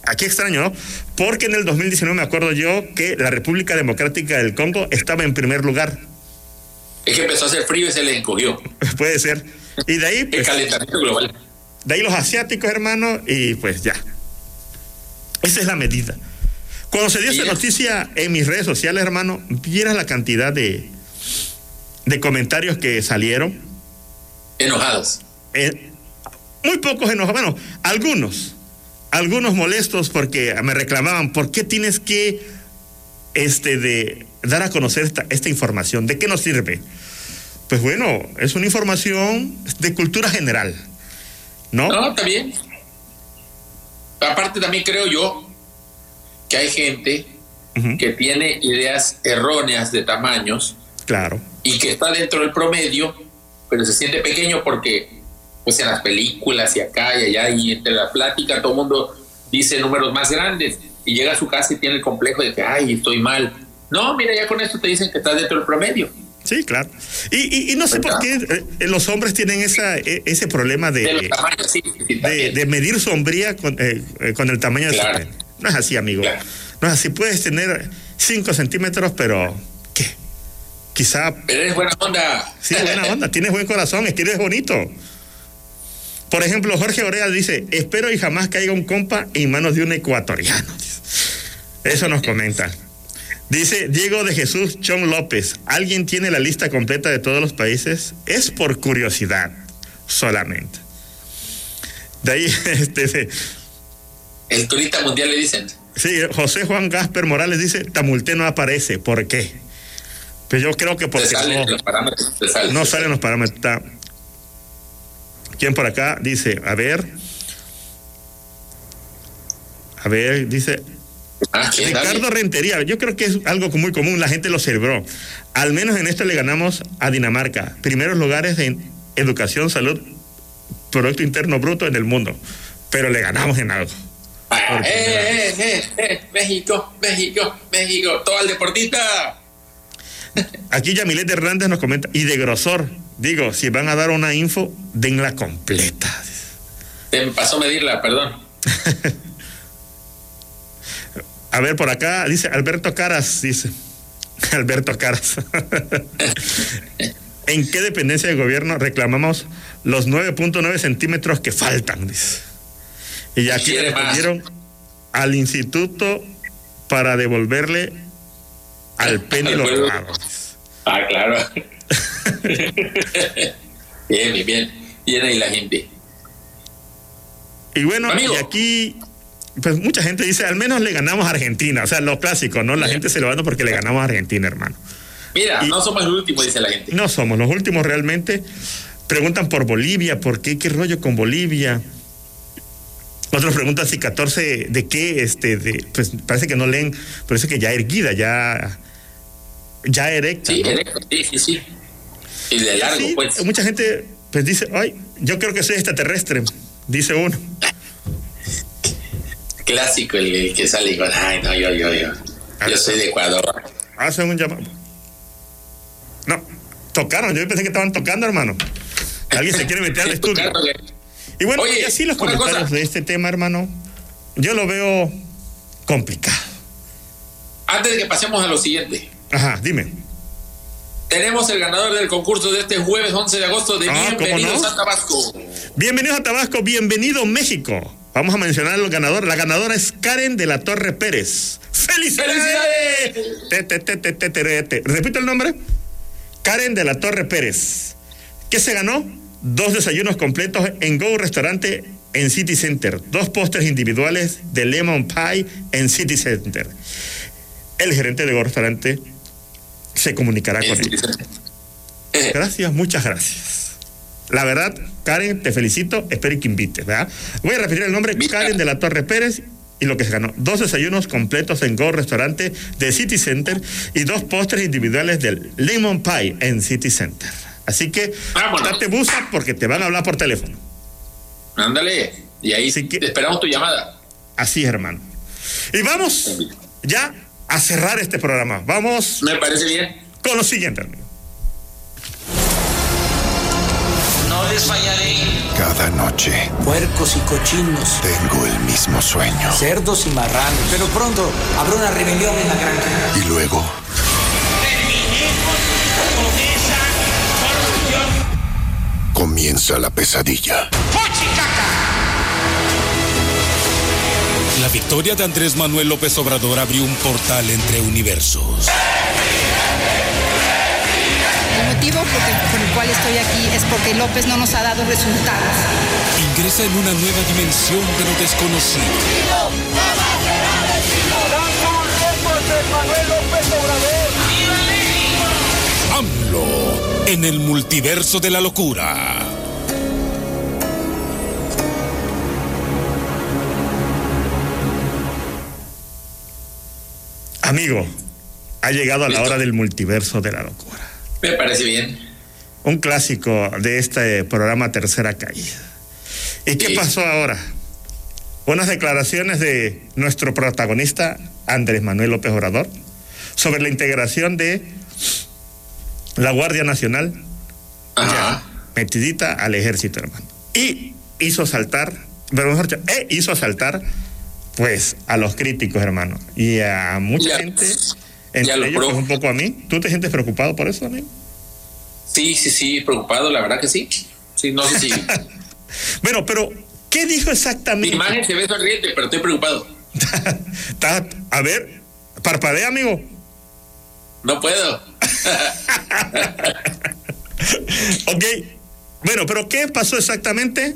aquí extraño, ¿no? Porque en el 2019 me acuerdo yo que la República Democrática del Congo estaba en primer lugar. Es que empezó a hacer frío y se le encogió. Puede ser. Y de ahí, El pues, calentamiento global. de ahí los asiáticos, hermano, y pues ya. Esa es la medida. Cuando se dio esa noticia en mis redes sociales, hermano, vieras la cantidad de, de comentarios que salieron. Enojados. Eh, muy pocos enojados, bueno, algunos, algunos molestos porque me reclamaban, ¿por qué tienes que este, de, dar a conocer esta, esta información? ¿De qué nos sirve? Pues bueno, es una información de cultura general, ¿no? No, está bien. Aparte también creo yo que hay gente Ujú, que tiene ideas erróneas de tamaños Claro. y que está dentro del promedio, pero se siente pequeño porque, pues en las películas y acá y allá y entre la plática todo el mundo dice números más grandes y llega a su casa y tiene el complejo de que, ay, estoy mal. No, mira, ya con esto te dicen que estás dentro del promedio. Sí, claro. Y, y- y no sé por qué eh, los hombres tienen esa, e- ese problema De de, tamaños, sí, sí, de, también. de medir sombría con, eh, eh, con el tamaño de su pene. No es así, amigo. Claro. No es así. Puedes tener 5 centímetros, pero ¿qué? quizá Pero eres buena onda. Sí, buena onda, tienes buen corazón, es que eres bonito. Por ejemplo, Jorge Orea dice, espero y jamás caiga un compa en manos de un ecuatoriano. Eso nos comenta. Dice Diego de Jesús Chon López, ¿alguien tiene la lista completa de todos los países? Es por curiosidad solamente. De ahí, este, El turista mundial le dicen. sí, José Juan Gasper Morales dice, Tamulté no aparece, ¿por qué? Pues yo creo que Te porque salen no- los parámetros. Te salen. no salen los parámetros. ¿Quién por acá? Dice, a ver. A ver, dice Ah. Ricardo Dale. Rentería. Yo creo que es algo muy común, la gente lo celebró. Al menos en esto le ganamos a Dinamarca. Primeros lugares en educación, salud, Producto Interno Bruto en el mundo. Pero le ganamos en algo. Ah, eh, eh, eh, eh, México, México, México. Todo el deportista. Aquí Yamilet Hernández nos comenta, y de grosor, digo, si van a dar una info, denla completa. Me pasó medirla, perdón. A ver, por acá dice Alberto Caras, dice. Alberto Caras. ¿En qué dependencia de gobierno reclamamos los 9.9 centímetros que faltan? Dice. Y aquí más. respondieron al instituto para devolverle al pene Al lo pueblo. robado. Ah, claro. bien, bien, bien. Bien ahí la gente. Y bueno, Amigo. y aquí, pues mucha gente dice, al menos le ganamos a Argentina. O sea, lo clásico, ¿no? La Bien. gente celebrando porque le ganamos a Argentina, hermano. Mira, Y- no somos el último, dice la gente. No somos los últimos realmente. Preguntan por Bolivia, ¿por qué? ¿Qué rollo con Bolivia? Otros preguntan si 14 de qué, este, de, pues parece que no leen, parece que ya erguida, ya, ya erecta. Sí, ¿no? erecto, sí, sí, sí. Y de largo, pues. Mucha gente pues dice, ay, yo creo que soy extraterrestre, dice uno. Clásico el, el que sale con, ay, no, yo, yo, yo. Yo soy de Ecuador. Hacen un llamado. No, tocaron, yo pensé que estaban tocando, hermano. Alguien se quiere meter al estudio. Y bueno, Oye, y así los comentarios cosa. de este tema, hermano, yo lo veo complicado. Antes de que pasemos a lo siguiente, Ajá, dime. Tenemos el ganador del concurso de este jueves 11 de agosto de Ah, ¿cómo Bienvenidos no? a Tabasco. Bienvenidos a Tabasco, bienvenido México. Vamos a mencionar al ganador. La ganadora es Karen de la Torre Pérez. ¡Felicidades! ¡Felicidades! Repito el nombre. Karen de la Torre Pérez. ¿Qué se ganó? Dos desayunos completos en Go Restaurante en City Center. Dos postres individuales de Lemon Pie en City Center. El gerente de Go Restaurante se comunicará con él. Eh, Gracias, muchas gracias. La verdad, Karen, te felicito, espero que invites, ¿verdad? Voy a repetir el nombre. Karen de la Torre Pérez, y lo que se ganó. Dos desayunos completos en Go Restaurante de City Center y dos postres individuales del Lemon Pie en City Center. Así que, Vámonos. date busa porque te van a hablar por teléfono. Ándale. Y ahí que- esperamos tu llamada. Así es, hermano. Y vamos ya a cerrar este programa. Vamos Me parece bien. con lo siguiente, amigo. No les fallaré. Cada noche Puercos y cochinos, tengo el mismo sueño. cerdos y marranos. Pero pronto habrá una rebelión en la granja. Y luego Terminemos con esa corrupción. comienza la pesadilla. La victoria de Andrés Manuel López Obrador abrió un portal entre universos. El motivo por el, cual estoy aquí es porque López no nos ha dado resultados. Ingresa en una nueva dimensión de lo desconocido. AMLO en el multiverso de la locura. Amigo, ha llegado a la hora del multiverso de la locura. Me parece bien. un clásico de este programa Tercera Caída. ¿Y qué pasó ahora? Unas declaraciones de nuestro protagonista, Andrés Manuel López Obrador, sobre la integración de la Guardia Nacional, ya, metidita al ejército, hermano. Y hizo saltar, pero mejor dicho, e hizo saltar, pues, a los críticos, hermano. Y a mucha Ya. gente Entre ellos, pues, un poco a mí. ¿Tú te sientes preocupado por eso, amigo? Sí, sí, sí, preocupado, la verdad que sí. Sí, no sé si. Bueno, pero, ¿qué dijo Mi exactamente? imagen se ve sonriente, pero estoy preocupado. A ver, parpadea, amigo. No puedo. Ok. Bueno, pero ¿qué pasó exactamente?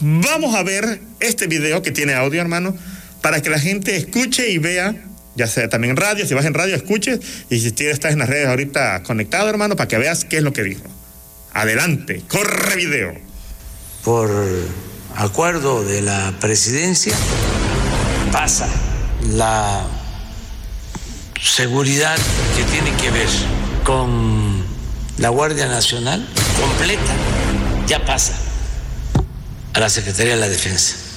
Vamos a ver este video que tiene audio, hermano, para que la gente escuche y vea, ya sea también en radio, si vas en radio, escuches, y si estás en las redes ahorita conectado, hermano, para que veas qué es lo que dijo. Adelante, corre video. por acuerdo de la presidencia, pasa la seguridad que tiene que ver con la Guardia Nacional completa, ya pasa a la Secretaría de la Defensa.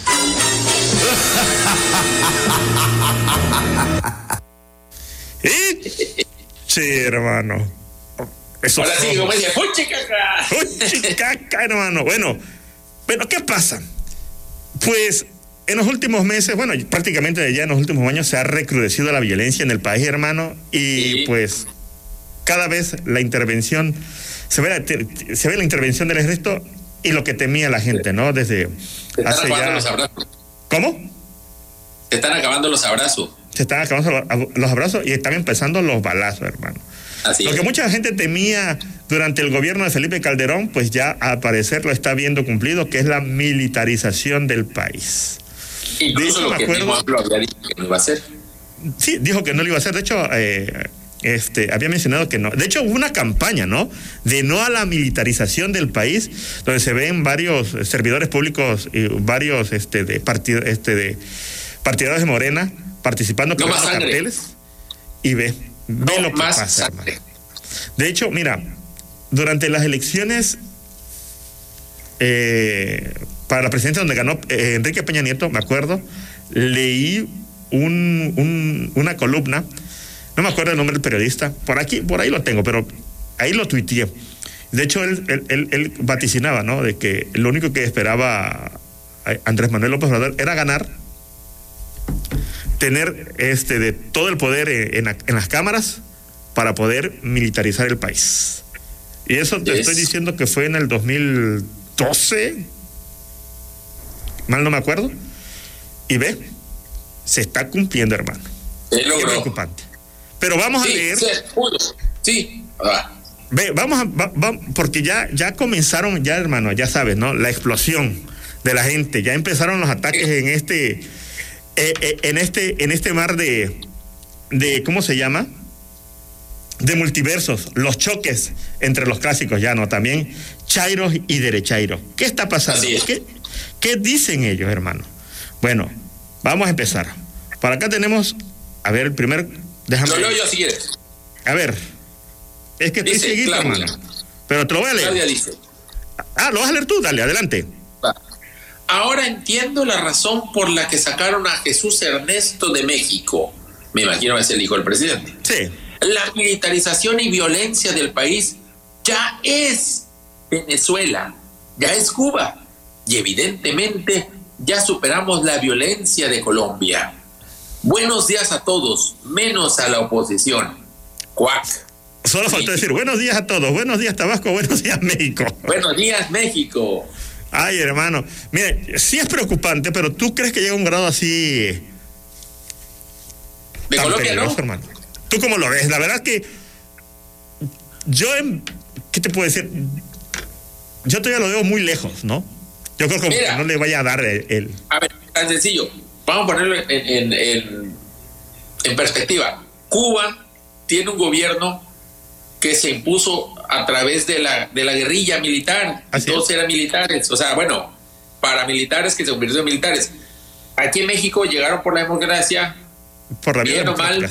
Y... Sí, hermano. Eso Ahora sí, como dice, ¡puche caca! Uy, caca, hermano. Bueno, pero ¿qué pasa? Pues en los últimos meses, bueno, prácticamente ya en los últimos años se ha recrudecido la violencia en el país, hermano, y Sí. pues cada vez la intervención, se ve la, se ve la intervención del ejército y lo que temía la gente, ¿no? Desde hace ya... ¿Cómo? Se están acabando los abrazos. Se están acabando los abrazos y están empezando los balazos, hermano. Así Lo es. que mucha gente temía durante el gobierno de Felipe Calderón, pues ya al parecer lo está viendo cumplido, que es la militarización del país. de Incluso hecho, lo que acuerdo- AMLO había dicho que no iba a hacer. Sí, dijo que no lo iba a hacer. De hecho, eh, este, había mencionado que no. De hecho, hubo una campaña, ¿no? De no a la militarización del país, donde se ven varios servidores públicos y varios este, de partido, este, de partidarios de Morena participando con los carteles y ve, ve No lo que pasa, hermano. De hecho, mira, durante las elecciones eh, para la presidencia donde ganó eh, Enrique Peña Nieto, me acuerdo, leí un- un- una columna, no me acuerdo el nombre del periodista, por aquí, por ahí lo tengo, pero ahí lo tuiteé. De hecho, él, él- él- él vaticinaba, ¿no? De que lo único que esperaba a- Andrés Manuel López Obrador era ganar, tener este de todo el poder en, en en las cámaras para poder militarizar el país. Y eso te Yes. estoy diciendo que fue en el 2012, mal no me acuerdo, y ve, se está cumpliendo, hermano. Logró. preocupante. Pero vamos a Sí, leer, se pudo. Sí. Ah, ve, vamos a, va- va- porque ya, ya comenzaron, ya hermano, ya sabes, ¿no? La explosión de la gente, ya empezaron los ataques en este, eh, eh, en este, en este mar de, de, ¿cómo se llama? De multiversos, los choques entre los clásicos ya, ¿no? También chairos y derechairos. ¿Qué está pasando? Es. ¿Qué, qué dicen ellos, hermano? Bueno, vamos a empezar. Por acá tenemos, a ver, el primer, déjame. Lo leo yo si quieres. A ver, es que estoy Dice seguido, hermano. Pero te lo voy a Claudia leer. dice. Ah, lo vas a leer tú, dale, adelante. Ahora entiendo la razón por la que sacaron a Jesús Ernesto de México. Me imagino que es el hijo del presidente. Sí, La militarización y violencia del país ya es Venezuela, ya es Cuba. Y evidentemente ya superamos la violencia de Colombia. Buenos días a todos, menos a la oposición. Cuac. solo faltó decir buenos días a todos, buenos días Tabasco, buenos días México. Buenos días, México. Ay, hermano, mire, sí es preocupante, pero tú crees que llega a un grado así De tan Colombia, peligroso, ¿no? hermano. ¿Tú cómo lo ves? La verdad que yo, en- ¿qué te puedo decir? Yo todavía lo veo muy lejos, ¿no? Yo creo que Mira. no le vaya a dar el, el- A ver, tan sencillo. Vamos a ponerlo en, en- en- en perspectiva. Cuba tiene un gobierno que se impuso a través de la, de la guerrilla militar. Así Todos es. eran militares. O sea, bueno, paramilitares que se convirtieron en militares. Aquí en México llegaron por la democracia, por la Bien o mal.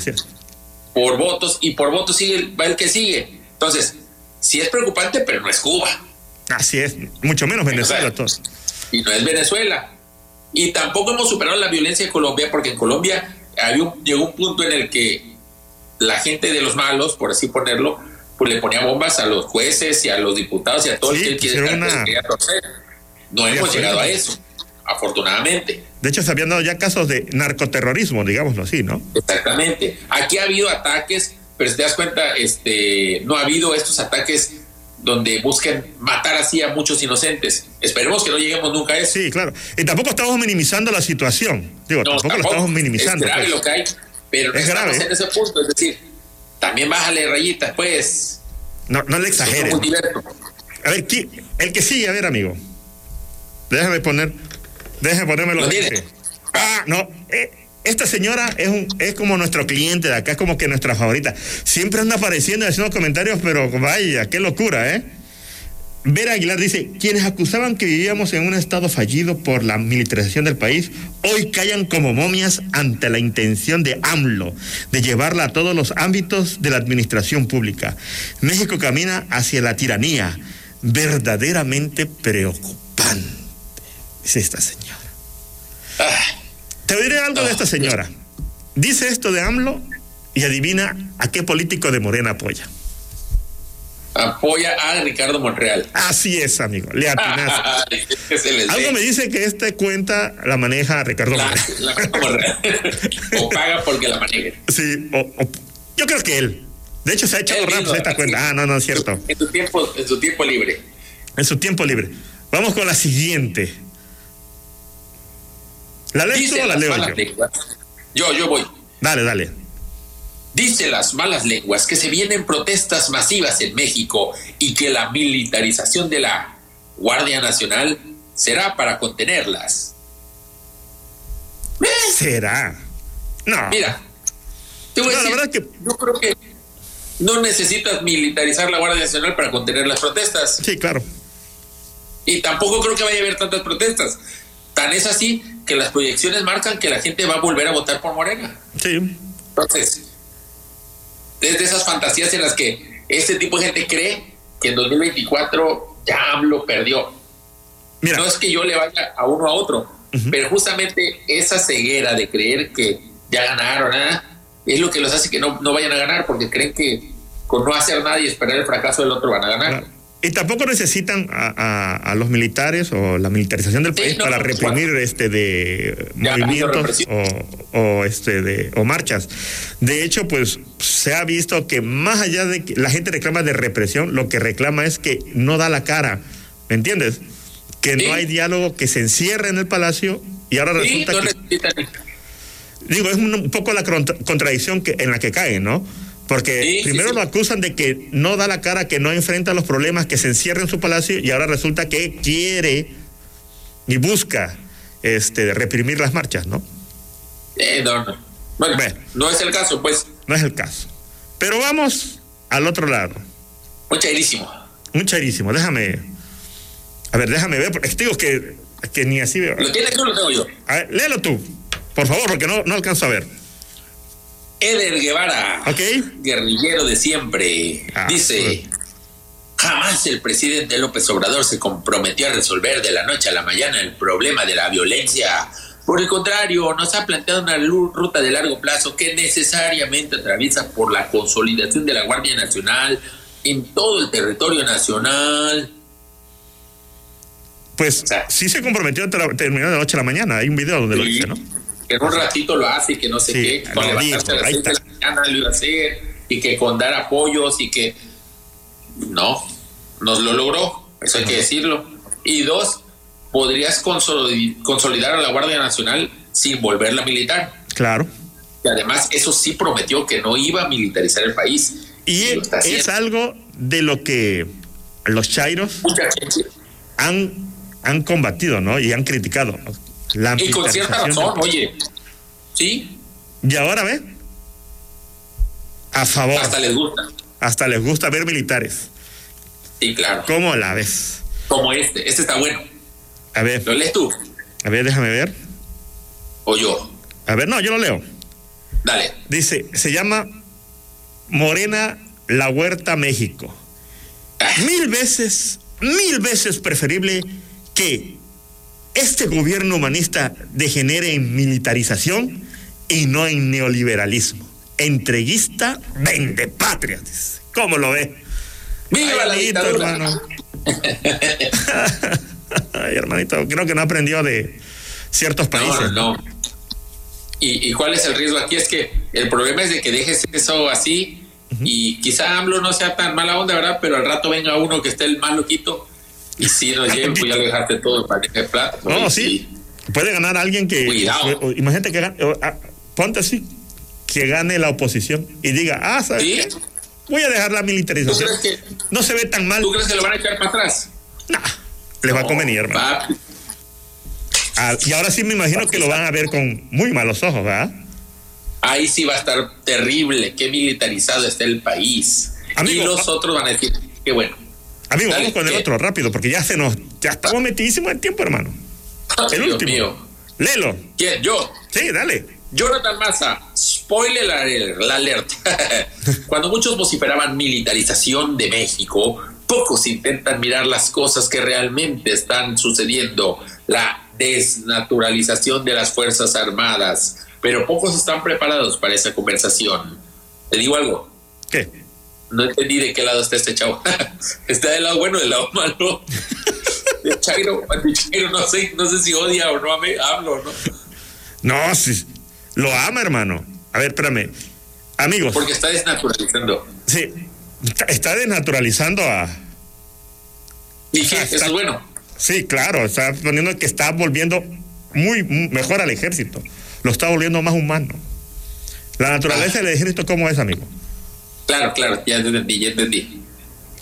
por votos, y por votos sigue el, va el que sigue. Entonces, sí es preocupante, pero no es Cuba. Así es, mucho menos Venezuela, O sea, todo. y no es Venezuela. Y tampoco hemos superado la violencia de Colombia, porque en Colombia había un- llegó un punto en el que la gente de los malos, por así ponerlo, pues le ponía bombas a los jueces y a los diputados y a todo Sí, el que quiere una-. No hemos llegado a eso. afortunadamente. De hecho, se habían dado ya casos de narcoterrorismo, digámoslo así, ¿no? Exactamente. Aquí ha habido ataques, pero si te das cuenta, este, no ha habido estos ataques donde busquen matar así a muchos inocentes. Esperemos que no lleguemos nunca a eso. Sí, claro. Y tampoco estamos minimizando la situación. Digo, No, tampoco, lo estamos minimizando. Es grave pues. lo que hay, pero no Es grave. en ese punto. Es decir, también bájale rayitas, pues. No, no le exageres. A ver, ¿qui- el que sigue, a ver, amigo. Déjame poner. Déjame ponérmelo. Lo gente. tiene. Ah, no. eh, esta señora es, un, es como nuestro cliente de acá, es como que nuestra favorita. Siempre anda apareciendo y haciendo comentarios, pero vaya, qué locura, ¿eh? Vera Aguilar dice, quienes acusaban que vivíamos en un estado fallido por la militarización del país, hoy callan como momias ante la intención de AMLO de llevarla a todos los ámbitos de la administración pública. México camina hacia la tiranía, verdaderamente preocupante, dice esta señora. Te diré algo de esta señora. Dice esto de AMLO y adivina a qué político de Morena apoya. Apoya a Ricardo Monreal. Así es, amigo, le atinaste. Algo me dice que esta cuenta la maneja Ricardo la, Monreal. la Monreal. o paga porque la maneje. Sí, o- o- yo creo que él. De hecho, se ha echado a esta sí. cuenta. Ah, no, no es cierto. En su tiempo, en su tiempo libre. En su tiempo libre. Vamos con la siguiente. ¿La lees tú o la leo yo? Yo, yo voy. Dale, dale. Dice las malas lenguas que se vienen protestas masivas en México y que la militarización de la Guardia Nacional será para contenerlas. Eh, ¿Será? No. Mira, te voy a No, la decir, verdad que- yo creo que no necesitas militarizar la Guardia Nacional para contener las protestas. Sí, claro. Y tampoco creo que vaya a haber tantas protestas. Tan es así que las proyecciones marcan que la gente va a volver a votar por Morena. Sí. Entonces, es de esas fantasías en las que este tipo de gente cree que en 2024 ya AMLO perdió. Mira, No es que yo le vaya a uno a otro, pero justamente esa ceguera de creer que ya ganaron ¿ah? es lo que los hace que no, no vayan a ganar porque creen que con no hacer nada y esperar el fracaso del otro van a ganar. Y tampoco necesitan a, a- a los militares o la militarización del Sí, país no, para reprimir este de Ya movimientos o, o, este de o marchas. De hecho, pues se ha visto que más allá de que la gente reclama de represión, lo que reclama es que no da la cara, ¿me entiendes? Que Sí. no hay diálogo, que se encierra en el palacio y ahora Sí, resulta no que digo, es un, poco la contra- contradicción que, en la que caen, ¿no? Porque Sí, sí, primero sí. lo acusan de que no da la cara, que no enfrenta los problemas, que se encierra en su palacio y ahora resulta que quiere y busca este, reprimir las marchas, ¿no? Eh, no, no. Bueno, Bueno. no es el caso, pues. No es el caso. Pero vamos al otro lado. Muy chairísimo. Un chairísimo, déjame. A ver, déjame ver, porque te digo que, que ni así veo. ¿Lo tienes tú o lo tengo yo? A ver, léelo tú, por favor, porque no, no alcanzo a ver. Eder Guevara, ¿Ok? guerrillero de siempre, Ah, dice: Jamás el presidente López Obrador se comprometió a resolver de la noche a la mañana el problema de la violencia. Por el contrario, nos ha planteado una ruta de largo plazo que necesariamente atraviesa por la consolidación de la Guardia Nacional en todo el territorio nacional. Pues O sea- sí se comprometió a terminar de la noche a la mañana. Hay un video donde lo dice, ¿no? Que en un ratito lo hace y que no sé Sí, qué, con levantarse a las seis de la mañana lo iba a hacer y que con dar apoyos y que no, nos lo logró, eso hay que decirlo. Y dos, podrías consoli- consolidar a la Guardia Nacional sin volverla militar. Claro. Y además eso sí prometió que no iba a militarizar el país. Y es algo de lo que los chairos han, han combatido, ¿no? Y han criticado. La Y con cierta razón, oye, sí, Y ahora ve. A favor. hasta les gusta. Hasta les gusta ver militares. Sí, claro. ¿Cómo la ves? Como este, este está bueno. A ver, ¿Lo lees tú a ver, déjame ver. o yo? A ver, no, yo lo leo. Dale. Dice, se llama Morena La Huerta México. Mil veces, mil veces preferible que este gobierno humanista degenere en militarización y no en neoliberalismo. Entreguista, vende patria. dice. ¿Cómo lo ve? ¡Viva la dictadura! hermano. Ay, hermanito, creo que no aprendió de, ciertos países. No, no. ¿Y, ¿Y cuál es el riesgo aquí? Es que el problema es de que dejes eso así y quizá AMLO no sea tan mala onda, ¿verdad? Pero al rato venga uno que esté el más loquito y si nos lleve, pues ya lo dejaste todo para de plato. No, Y sí. Puede ganar alguien que. Cuidado. Imagínate que gane- ponte así, que gane la oposición y diga, ah, ¿sabes ¿Sí? qué? Voy a dejar la ¿Tú militarización. crees, que, No se ve tan mal. ¿Tú crees que lo van a echar para atrás? Les va a convenir, hermano. Ah, y ahora sí me imagino que lo van a ver con muy malos ojos, ¿verdad? Ahí sí va a estar terrible. Qué militarizado está el país. Amigo, y los ah- otros van a decir, qué bueno. Amigo, Dale, vamos con el ¿qué? otro rápido, porque ya se nos. Ya estamos metidísimos en tiempo, hermano. El Dios último. mío. Léelo. ¿Quién? Yo. Sí, dale. Jonathan Massa, spoiler alert, la alert. Cuando muchos vociferaban militarización de México, pocos intentan mirar las cosas que realmente están sucediendo, la desnaturalización de las Fuerzas Armadas, pero pocos están preparados para esa conversación. Te digo algo, ¿Qué? no entendí de qué lado está este chavo. ¿Está del lado bueno o del lado malo? De Chairo, de Chairo no sé, no sé si odia o no hablo, ¿no? No, sí. Lo ama, hermano. A ver, espérame. Amigos. Porque está desnaturalizando. Sí. Está, está desnaturalizando a. ¿Y O sea, qué? Eso está- es bueno. Sí, claro. Está poniendo que está volviendo muy muy mejor al ejército. Lo está volviendo más humano. La naturaleza del ejército, ¿cómo es, amigo? Claro, claro, ya entendí, ya entendí.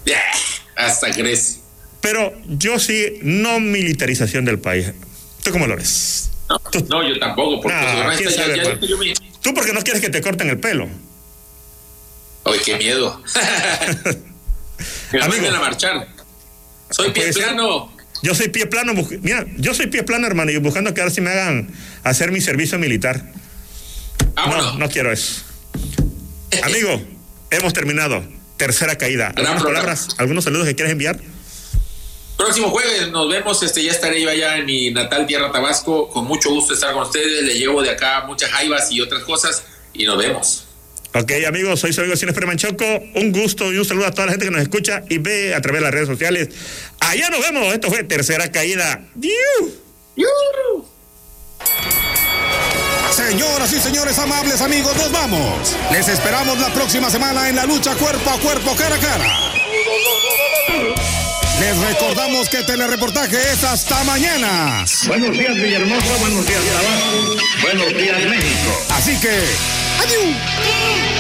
Ya, hasta crees. Pero yo sí, no militarización del país. ¿Tú cómo lo ves? No, no, yo tampoco, porque quién ya- ya yo me- Tú porque no quieres que te corten el pelo. Ay, qué miedo. Me Amigo. a marchar. Soy pie plano. Yo soy pie plano, mira, yo soy pie plano, hermano, y buscando que ahora sí me hagan hacer mi servicio militar. No, Vámonos. no quiero eso. Amigo, hemos terminado. Tercera caída. ¿Algunas palabras, algunos saludos que quieres enviar? Próximo jueves nos vemos, este ya estaré yo allá en mi natal tierra Tabasco, con mucho gusto estar con ustedes, le llevo de acá muchas jaivas y otras cosas y nos vemos. Ok, amigos, soy su amigo Cine Manchoco. Un gusto y un saludo a toda la gente que nos escucha y ve a través de las redes sociales. Allá nos vemos. Esto fue Tercera Caída. Señoras y señores amables amigos, nos vamos. Les esperamos la próxima semana en la lucha cuerpo a cuerpo, cara a cara. Les recordamos que telereportaje es hasta mañana. Buenos días, Villahermosa. Buenos días, Tabasco. Buenos días, México. Así que, Adieu.